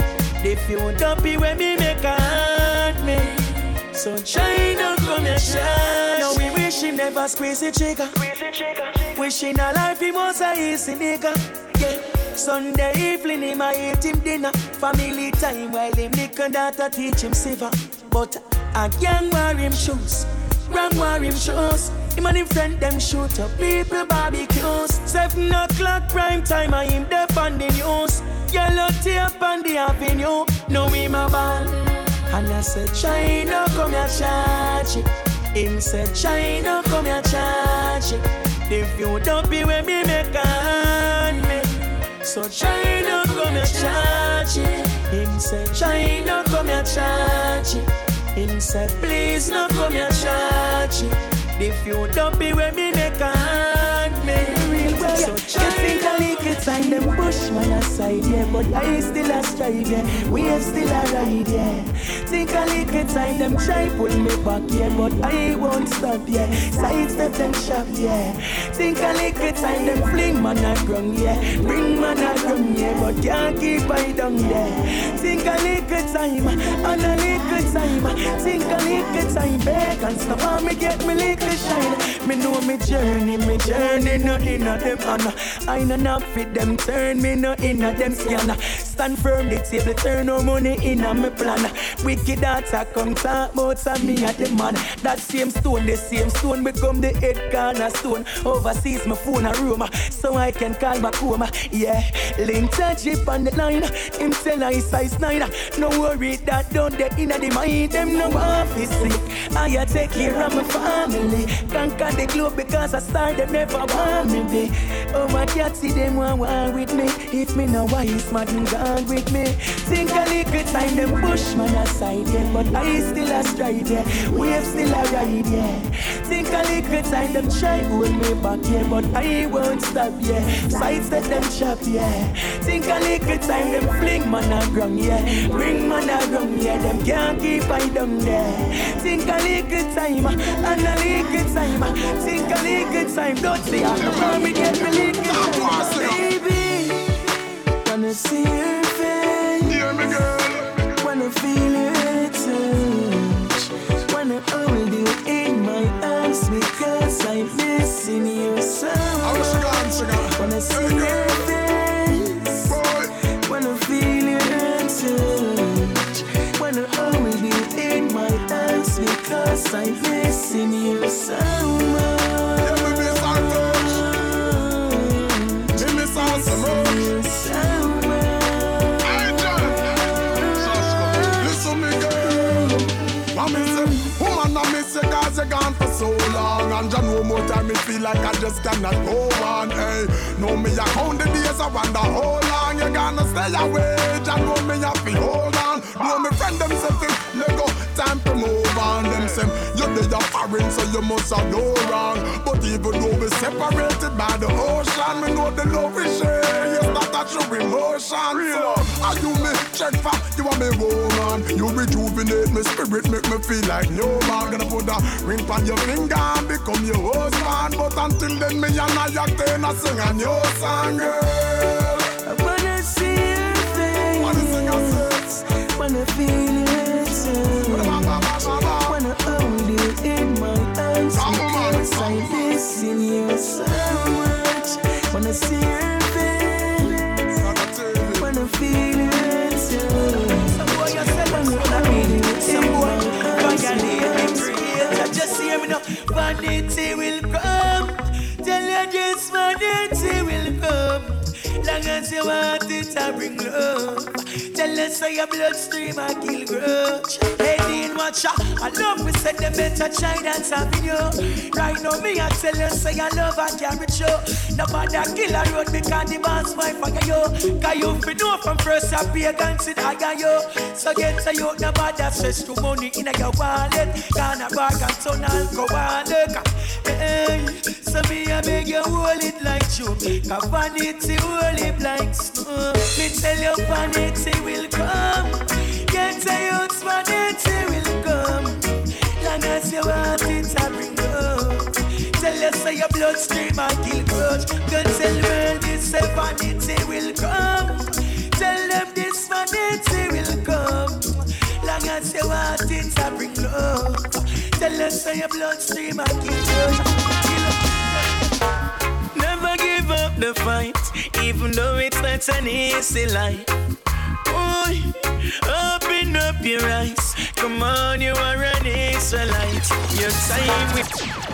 If you don't be where me make a hand me. So China, come here, charge Now we wish him never squeeze the trigger. Wishing a life he was a easy nigga. Yeah. Sunday evening him I eat him dinner. Family time while him liquor daughter teach him silver. But a gang wear him shoes. Wrong wear him shoes. Him and him friend them shoot up people barbecues. Seven o'clock prime time I him there on the news. Yellow tape on the avenue. Know him a ball. And I said, China, come here, charge it. Him said, China, come here, charge it. If you don't be with me, make on me. So China, come here, charge it. Him said, China, come here, charge it. Him said, please, no come here, charge it. If you don't be with me, make on me. So China, time them bushman aside, yeah. But I still a strive, yeah. We have still a ride, yeah. Think a little time them try pull me back, yeah. But I won't stop, yeah. Sidestep them shop, yeah. Think a little time them fling man a ground, yeah. Bring man a ground, yeah. But can't keep I down, yeah. Think a little time, and a little time. Think a little time, back and stop on me get me little shine. Me know me journey, me journey, nothing of them, and I know not fit them turn me no in a them scanner. Stand firm, the table turn no money in a me plan. Wicked data come talk about some me at the man. That same stone, the same stone become the head cornerstone. Overseas my phone a room, so I can call back home. Yeah, link it on the line. Him tell I size nine. No worry that don't get in the mind. Them no office sick. I take care of my family. Conquer the globe because I started never want me be. Oh my cat see them one war with me. If me no wise, man, along with me. Think a little time, them bushman aside, yeah. But I still a stride, yeah. Wave still a ride, yeah. Think a little time, them try hold me back, yeah. But I won't stop, yeah. Sides that them chop, yeah. Think a little time, them fling man a yeah. Bring man a yeah. Them can't keep I down there. Think a little time, uh, and a little time. Uh. Think a little time, don't say I want me get me little time. Wanna see your face, Hear me, girl. wanna feel your touch, wanna hold you in my arms because I'm missing you so much. Wanna see your face, wanna feel touch, wanna hold you in my arms because I'm missing you so much. So long And you know more time me feel like I just cannot go on Hey, know me I count the days I wonder how long you gonna stay away. You know me I feel hold on. Know me friend them say fi let go Time to move on. Them say you're the foreign so you must have no wrong. But even though we separated by the ocean Me know the love we share That true emotion So, are you me check for You are me woman You rejuvenate me spirit Make me feel like no man Gonna put a ring on your finger And become your husband But until then me and I-Octane I sing a new song girl I wanna see your face. Wanna sing your face Wanna feel your touch. Wanna hold you in my arms because I'm missing you so much. Wanna see your. Your. Wanna hold you in my arms because Just hear me now. Vanity will come. Tell you just vanity will come. Long as you want it, I bring love. Tell us say your bloodstream, I kill grudge. Hey, Dean Watcher, I love we said them better try than having you. Right now, me, I tell you, say I love I carry you. Nobody a road because the boss wife fire you. Cause you fi know from first I pay against it, I got you. So get to you, nobody stress to money in your wallet. Gonna bag and turn alcoholic. Hey, so me, I beg you, hold it like you. Cause vanity hold it like snow. Me tell you, vanity will come. Get to you, vanity will come. Long as you want Say your bloodstream I kill grudge. Don't tell world this vanity will come. Tell them this vanity will come. Long as you want it, I bring love. Tell you say your bloodstream I kill grudge. Never give up the fight, even though it's not an easy life. Boy, open up your eyes. Come on, you are an Israelite. Your time with.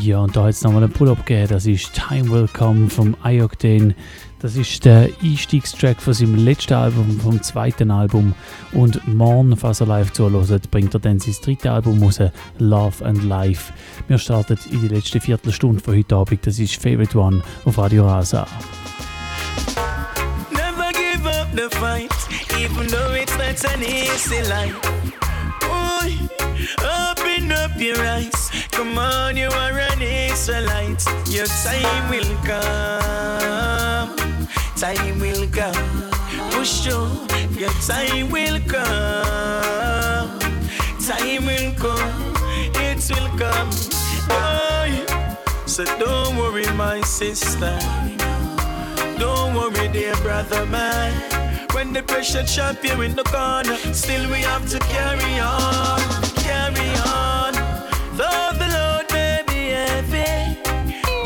Ja, und da hat es nochmal einen Pull-up gegeben. Das ist Time Will Come vom Ioctane. Das ist der Einstiegstrack von seinem letzten Album, vom zweiten Album. Und morgen, falls er live zuhört, bringt er dann sein drittes Album raus, Love and Life. Wir starten in die letzte Viertelstunde von heute Abend. Das ist Favorite One auf Radio Rasa. Never give up the fight, even though it's not an easy life. Boy, open up your eyes. Come on, you are an Israelite. Your time will come. Time will come. Push through. Your time will come. Time will come. It will come. So don't worry, my sister. Don't worry, dear brother, man. When the pressure chop you in the corner, still we have to carry on, on. Though the may be heavy,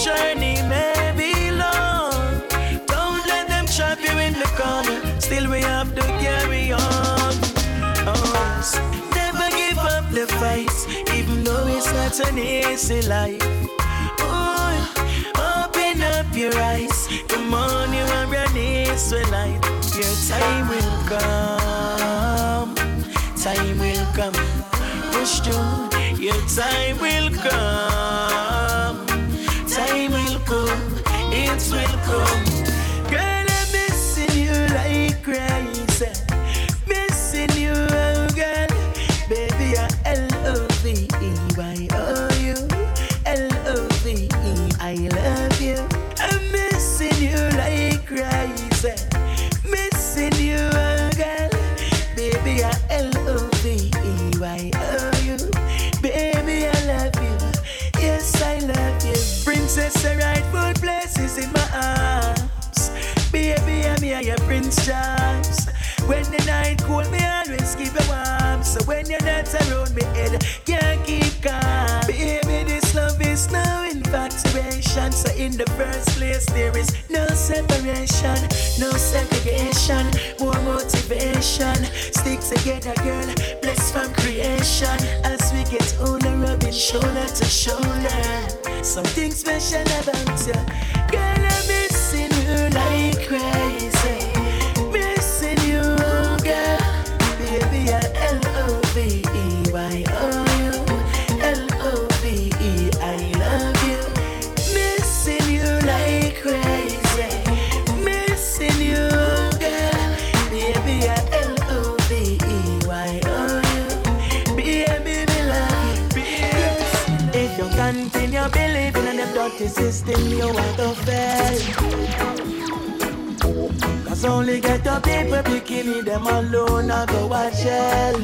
journey may be long. Don't let them trap you in the corner, still we have to carry on. Oh. Never give up the fight, even though it's not an easy life. Oh, open up your eyes. Come on, you are an Israelite. Your time will come. Time will come question. Your time will come. Time will come. It will come. Prince Charles. When the night cold, me always keep you warm. So when you're not around me, head can't keep calm. Baby, this love is no infatuation. So in the first place, there is no separation, no segregation, more motivation. Stick together, girl, blessed from creation. As we get older, rubbing shoulder to shoulder. Something special about you, girl. System, you want to fail. Cause only get the people bikini them alone I go watch hell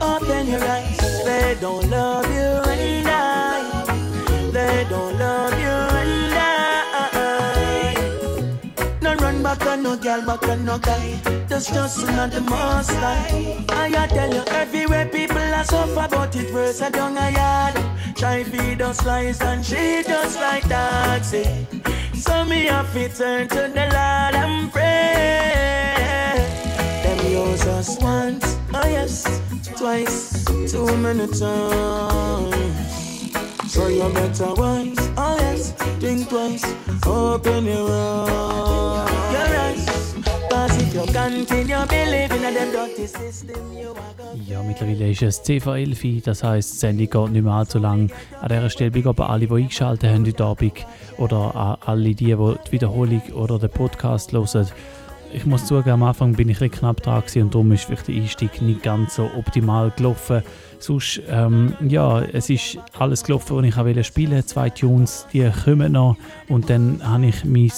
Open your eyes They don't love you and I. They don't love you and I. No run back on no girl back on no guy. That's just not the most like I tell you everywhere people are suffer But it worse a down a yard Try feed us lies and she just like that eh? say so me have to turn to the Lord and pray. Them use us once, oh yes, twice, too many times. Oh. So you better wise, oh yes, think twice, open. Your eyes. Ja, mittlerweile ist es CV11, das heisst, die Sendung geht nicht mehr allzu lang. An dieser Stelle bin ich aber alle, die eingeschaltet haben heute Abend oder an alle die, die die Wiederholung oder den Podcast hören. Ich muss zugeben, am Anfang bin ich ein knapp dran und darum ist vielleicht der Einstieg nicht ganz so optimal gelaufen. Sonst, ähm, ja, es ist alles gelaufen, was ich spielen wollte. Zwei Tunes, die kommen noch und dann habe ich mein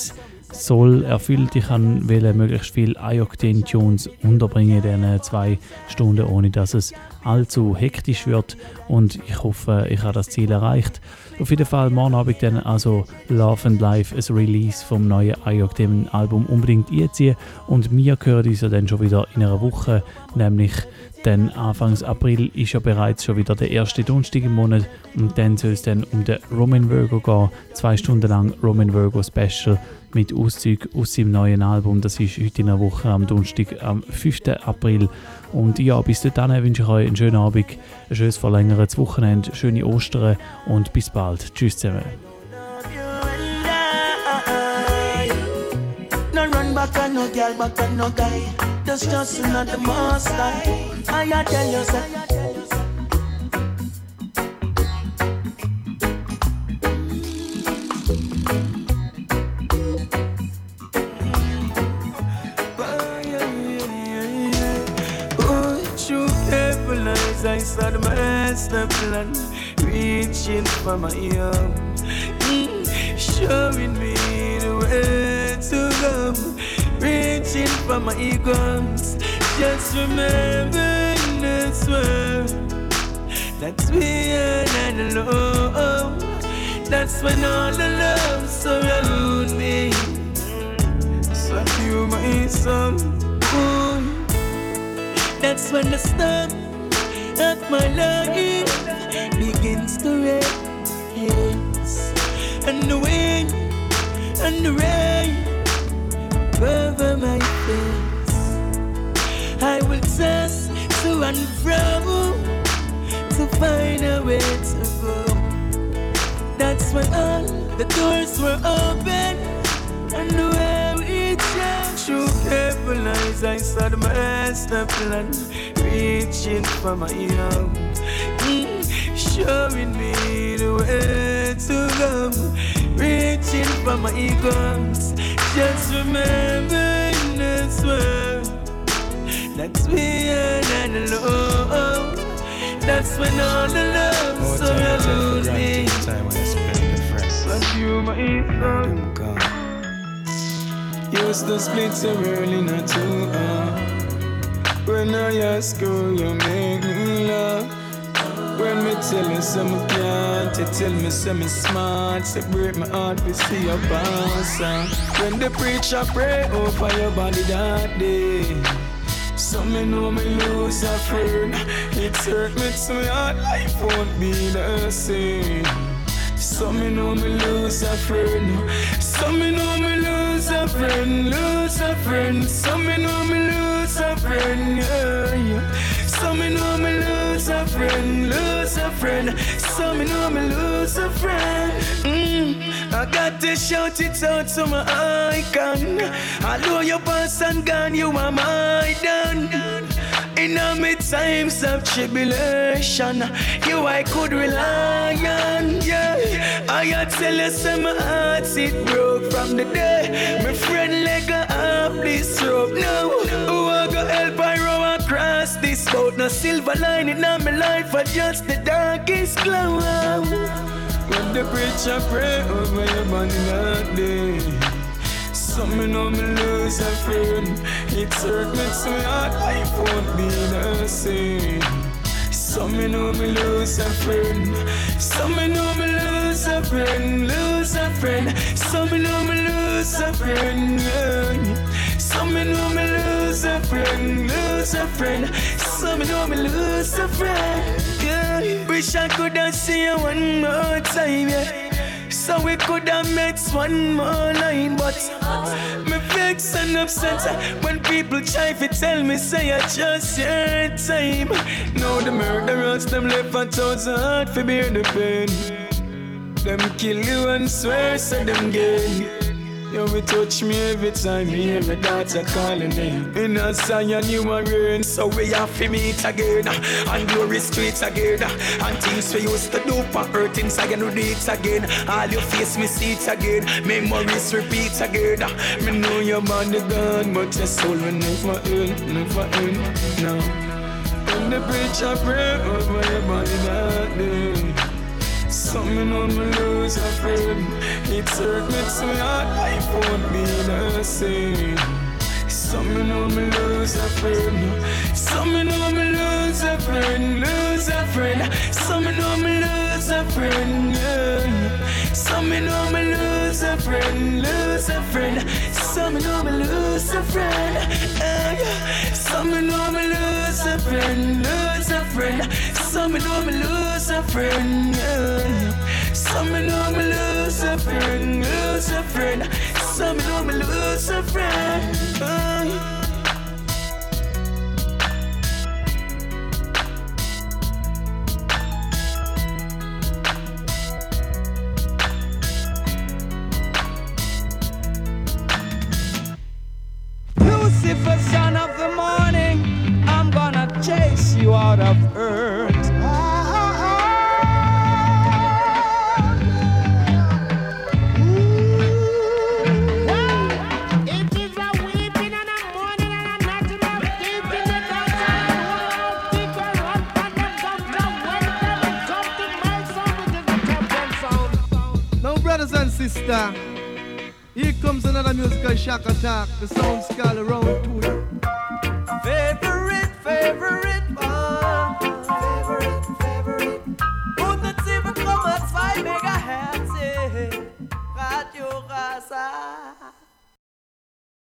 Soll erfüllt. Ich wollte möglichst viel Ioctane-Tunes unterbringen in diesen zwei Stunden, ohne dass es allzu hektisch wird. Und ich hoffe, ich habe das Ziel erreicht. Auf jeden Fall, morgen Abend dann also Love and Life, ein Release vom neuen Ioctane-Album unbedingt einziehen. Und wir hören uns ja dann schon wieder in einer Woche, nämlich denn Anfangs April ist ja bereits schon wieder der erste Donnerstag im Monat und dann soll es dann um den Roman Virgo gehen. Zwei Stunden lang Roman Virgo Special mit Auszügen aus seinem neuen Album. Das ist heute in einer Woche am Donnerstag, am 5. April. Und ja, bis dahin wünsche ich euch einen schönen Abend, ein schönes verlängertes Wochenende, schöne Ostern und bis bald. Tschüss zusammen. That's just not the. I tell you, I saw the master plan, reaching for my arm, Mm, showing me the way to go, reaching for my guns. Just remember this word, that's me and alone. That's when all the love surround me. So you my. Ooh. That's when the start of my life begins to rise. And the wind and the rain over my face. I will toss to and fro to find a way to go. That's when all the doors were open and the way we changed. Through careful eyes, I saw the master plan, reaching for my arm, Mm, showing me the way to go. reaching for my egos. Just remembering this world. That's me and alone. That's when all the love so you lose me. Time when I spend with friends. But you my ego. Used to split so early, not too uh. When I ask you, you make me laugh. When me tell you some can't, you tell me some smart. Say break my heart to see your bounce. uh. When the preacher pray over your body that day. So me know me lose a friend. It hurt me to my heart, life won't be the same. So me know me lose a friend. Friend, lose a friend. So me know me lose a friend, yeah, yeah. So me know me lose a friend, lose a friend. So me know me lose a friend. Mm, I got to shout it out to my icon. Although your past and gone, you are my done. In all my times of tribulation, you I could rely on. Yeah, I tell you, say my heart it broke from the day my friend let go up this rope. Now, who I go help I row across this boat? No silver lining on my life, but just the darkest cloud. When the preacher pray over your body that day. Some me know me lose a friend. It hurt me so hard, life won't be the same. Some me know me lose a friend. Some me know me lose a friend, lose a friend. Some me know me lose a friend. Yeah. Some me me lose a friend, lose a friend. Some me know me lose a friend. Yeah. Wish I could have seen you one more time. Yeah. So we could have met one more line, but me vex and upset when people try to tell me say I just your time. Now the murderers them left a thousand heart for bear the pain. Them kill you and swear say them gain. You will touch me every time me hear my daughter calling name. In a Zion you are rain, so we have to meet again. And glory streets again. And things we used to do for earth inside and do it again. All your face me see it again. Memories repeat again. Me know your body gone, but your soul will never end, never end. No. When the preacher pray over your body that day. Some me know me lose a friend. It hurt me so hard, life won't be the same. Some me know me lose a friend. Some me know me lose a friend, lose a friend. Some me know me lose a friend. Yeah. Some me know me lose a friend, lose a friend. Some me know me lose a friend. Uh, yeah. Some me know me lose a friend, lose a friend. Some me know me lose a friend. Yeah. Some me know me lose a friend, lose a friend. Some me know me lose a friend. Uh, out of earth. Now, brothers and sisters, here comes another musical shock attack. The sounds called around to you. pasar.